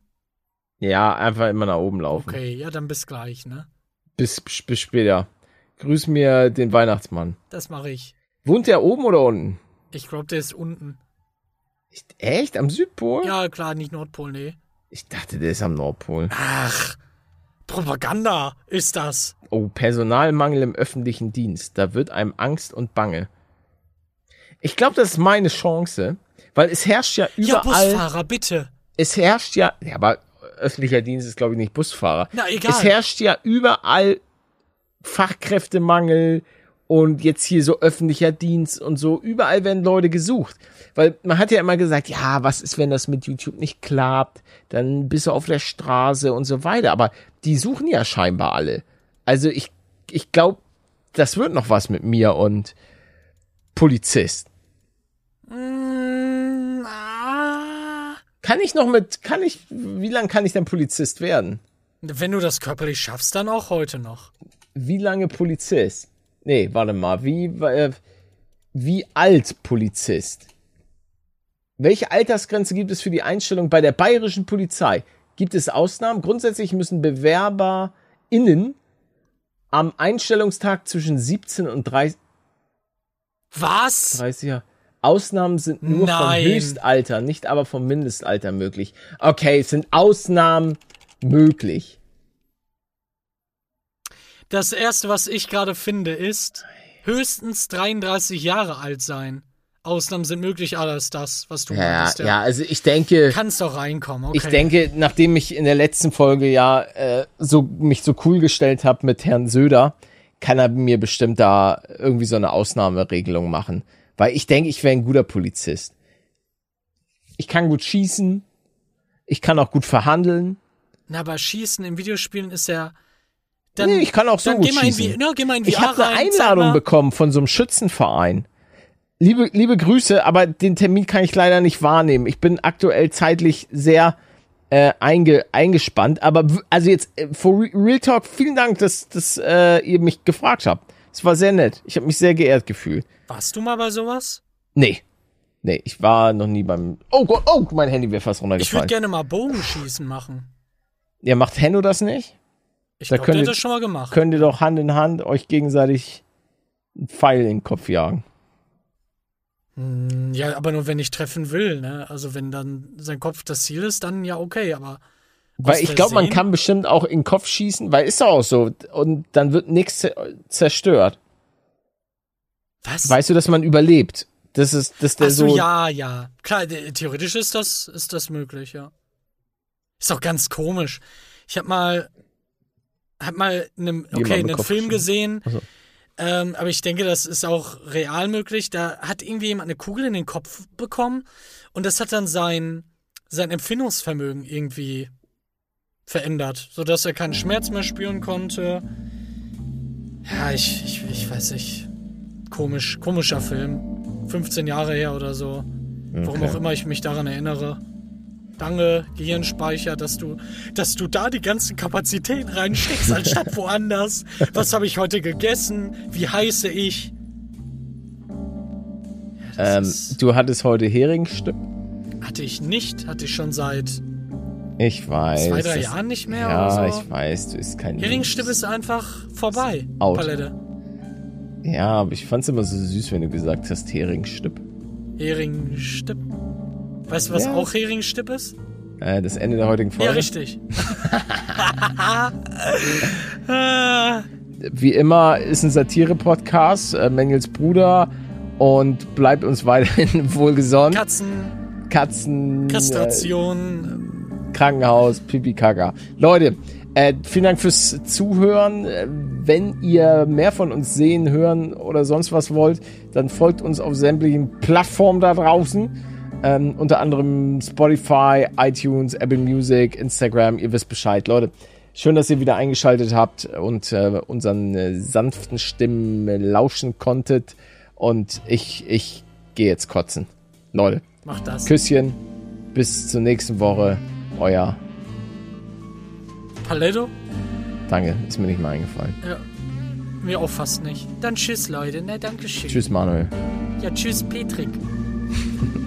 Ja, einfach immer nach oben laufen. Okay, ja, dann bis gleich, ne? Bis, bis später. Grüß mir den Weihnachtsmann. Das mache ich. Wohnt der oben oder unten? Ich glaube, der ist unten. Echt? Am Südpol? Ja, klar, nicht Nordpol, nee. Ich dachte, der ist am Nordpol. Ach, Propaganda ist das. Oh, Personalmangel im öffentlichen Dienst. Da wird einem Angst und Bange. Ich glaube, das ist meine Chance, weil es herrscht ja Ja, überall. Busfahrer, bitte. es herrscht ja, ja, aber öffentlicher Dienst ist, glaube ich, nicht Busfahrer. Na, egal. Es herrscht ja überall Fachkräftemangel und jetzt hier so öffentlicher Dienst und so. Überall werden Leute gesucht. Weil man hat ja immer gesagt, ja, was ist, wenn das mit YouTube nicht klappt? Dann bist du auf der Straße und so weiter. Aber die suchen ja scheinbar alle. Also ich, ich glaube, das wird noch was mit mir und Polizist. Mm, ah. Kann ich noch mit, kann ich, wie lange kann ich denn Polizist werden? Wenn du das körperlich schaffst, dann auch heute noch. Wie lange Polizist? Nee, warte mal, wie, äh, wie alt Polizist? Welche Altersgrenze gibt es für die Einstellung bei der bayerischen Polizei? Gibt es Ausnahmen? Grundsätzlich müssen BewerberInnen am Einstellungstag zwischen 17 und 30, Was? 30 Jahre. Ausnahmen sind nur Nein. vom Höchstalter, nicht aber vom Mindestalter möglich. Okay, es sind Ausnahmen möglich. Das erste, was ich gerade finde, ist höchstens 33 Jahre alt sein. Ausnahmen sind möglich, alles das, was du Ja, meinst. ja, also ich denke, Kannst doch reinkommen, okay. ich denke, nachdem ich in der letzten Folge ja äh, so mich so cool gestellt habe mit Herrn Söder, kann er mir bestimmt da irgendwie so eine Ausnahmeregelung machen, weil ich denke, ich wäre ein guter Polizist. Ich kann gut schießen, ich kann auch gut verhandeln. Na, aber Schießen in Videospielen ist ja. Dann, nee, ich kann auch so gut geh mal in, schießen. VR Ich habe eine Einladung bekommen von so einem Schützenverein. Liebe, liebe Grüße, aber den Termin kann ich leider nicht wahrnehmen. Ich bin aktuell zeitlich sehr äh, einge, eingespannt. Aber also jetzt, äh, for Re- Real Talk, vielen Dank, dass, dass äh, ihr mich gefragt habt. Es war sehr nett. Ich habe mich sehr geehrt gefühlt. Warst du mal bei sowas? Nee. Nee, ich war noch nie beim. Oh Gott, oh, mein Handy wäre fast Ich würde runtergefallen. gerne mal Bogenschießen machen. Ja, macht Henno das nicht? Ich Da könnt ihr- das schon mal gemacht. Könnt ihr doch Hand in Hand euch gegenseitig einen Pfeil in den Kopf jagen. Hm, Ja, aber nur wenn ich treffen will, ne? Also wenn dann sein Kopf das Ziel ist, dann ja okay, aber. Weil ich glaube, man kann bestimmt auch in den Kopf schießen, weil ist auch so. Und dann wird nichts zer- zerstört. Was? Weißt du, dass man überlebt? Das ist, das der Ach so, so. ja, ja. Klar, the- theoretisch ist das, ist das möglich, ja. Ist auch ganz komisch. Ich hab mal, hab mal einem, okay, einen Kopf Film gesehen, Ach so. ähm, aber ich denke, das ist auch real möglich. Da hat irgendwie jemand eine Kugel in den Kopf bekommen und das hat dann sein, sein Empfindungsvermögen irgendwie verändert, sodass er keinen Schmerz mehr spüren konnte. Ja, ich, ich, ich weiß nicht. Komisch, komischer Film. 15 Jahre her oder so. Warum Okay. auch immer ich mich daran erinnere. Danke, Gehirnspeicher, dass du, dass du da die ganzen Kapazitäten reinsteckst, anstatt woanders. Was habe ich heute gegessen? Wie heiße ich? Ja, Ähm, du hattest heute Heringsstück. hatte ich nicht, hatte ich schon seit Ich weiß. zwei, drei Jahren nicht mehr Ja, oder so. ich weiß, du ist kein. Heringsstipp ist einfach vorbei. Out. Palette. Ja, aber ich fand's immer so süß, wenn du gesagt hast Heringsstipp. Heringsstipp. Weißt du, was Ja. auch Heringsstipp ist? Äh, das Ende der heutigen Folge. Ja, richtig. Wie immer ist ein Satire-Podcast, äh, Mengels Bruder und bleibt uns weiterhin wohlgesonnen. Katzen, Katzen, äh, Kastration. Krankenhaus, Pipi Kaka. Leute, äh, vielen Dank fürs Zuhören. Äh, Wenn ihr mehr von uns sehen, hören oder sonst was wollt, dann folgt uns auf sämtlichen Plattformen da draußen. Ähm, unter anderem Spotify, iTunes, Apple Music, Instagram. Ihr wisst Bescheid, Leute. Schön, dass ihr wieder eingeschaltet habt und äh, unseren äh, sanften Stimmen äh, lauschen konntet. Und ich, ich gehe jetzt kotzen. Leute, Mach das. Küsschen. Bis zur nächsten Woche. Euer Paletto? Danke, ist mir nicht mal eingefallen. Ja. Mir auch fast nicht. Dann tschüss, Leute. Ne, danke schön. Tschüss, Manuel. Ja, tschüss, Petrik.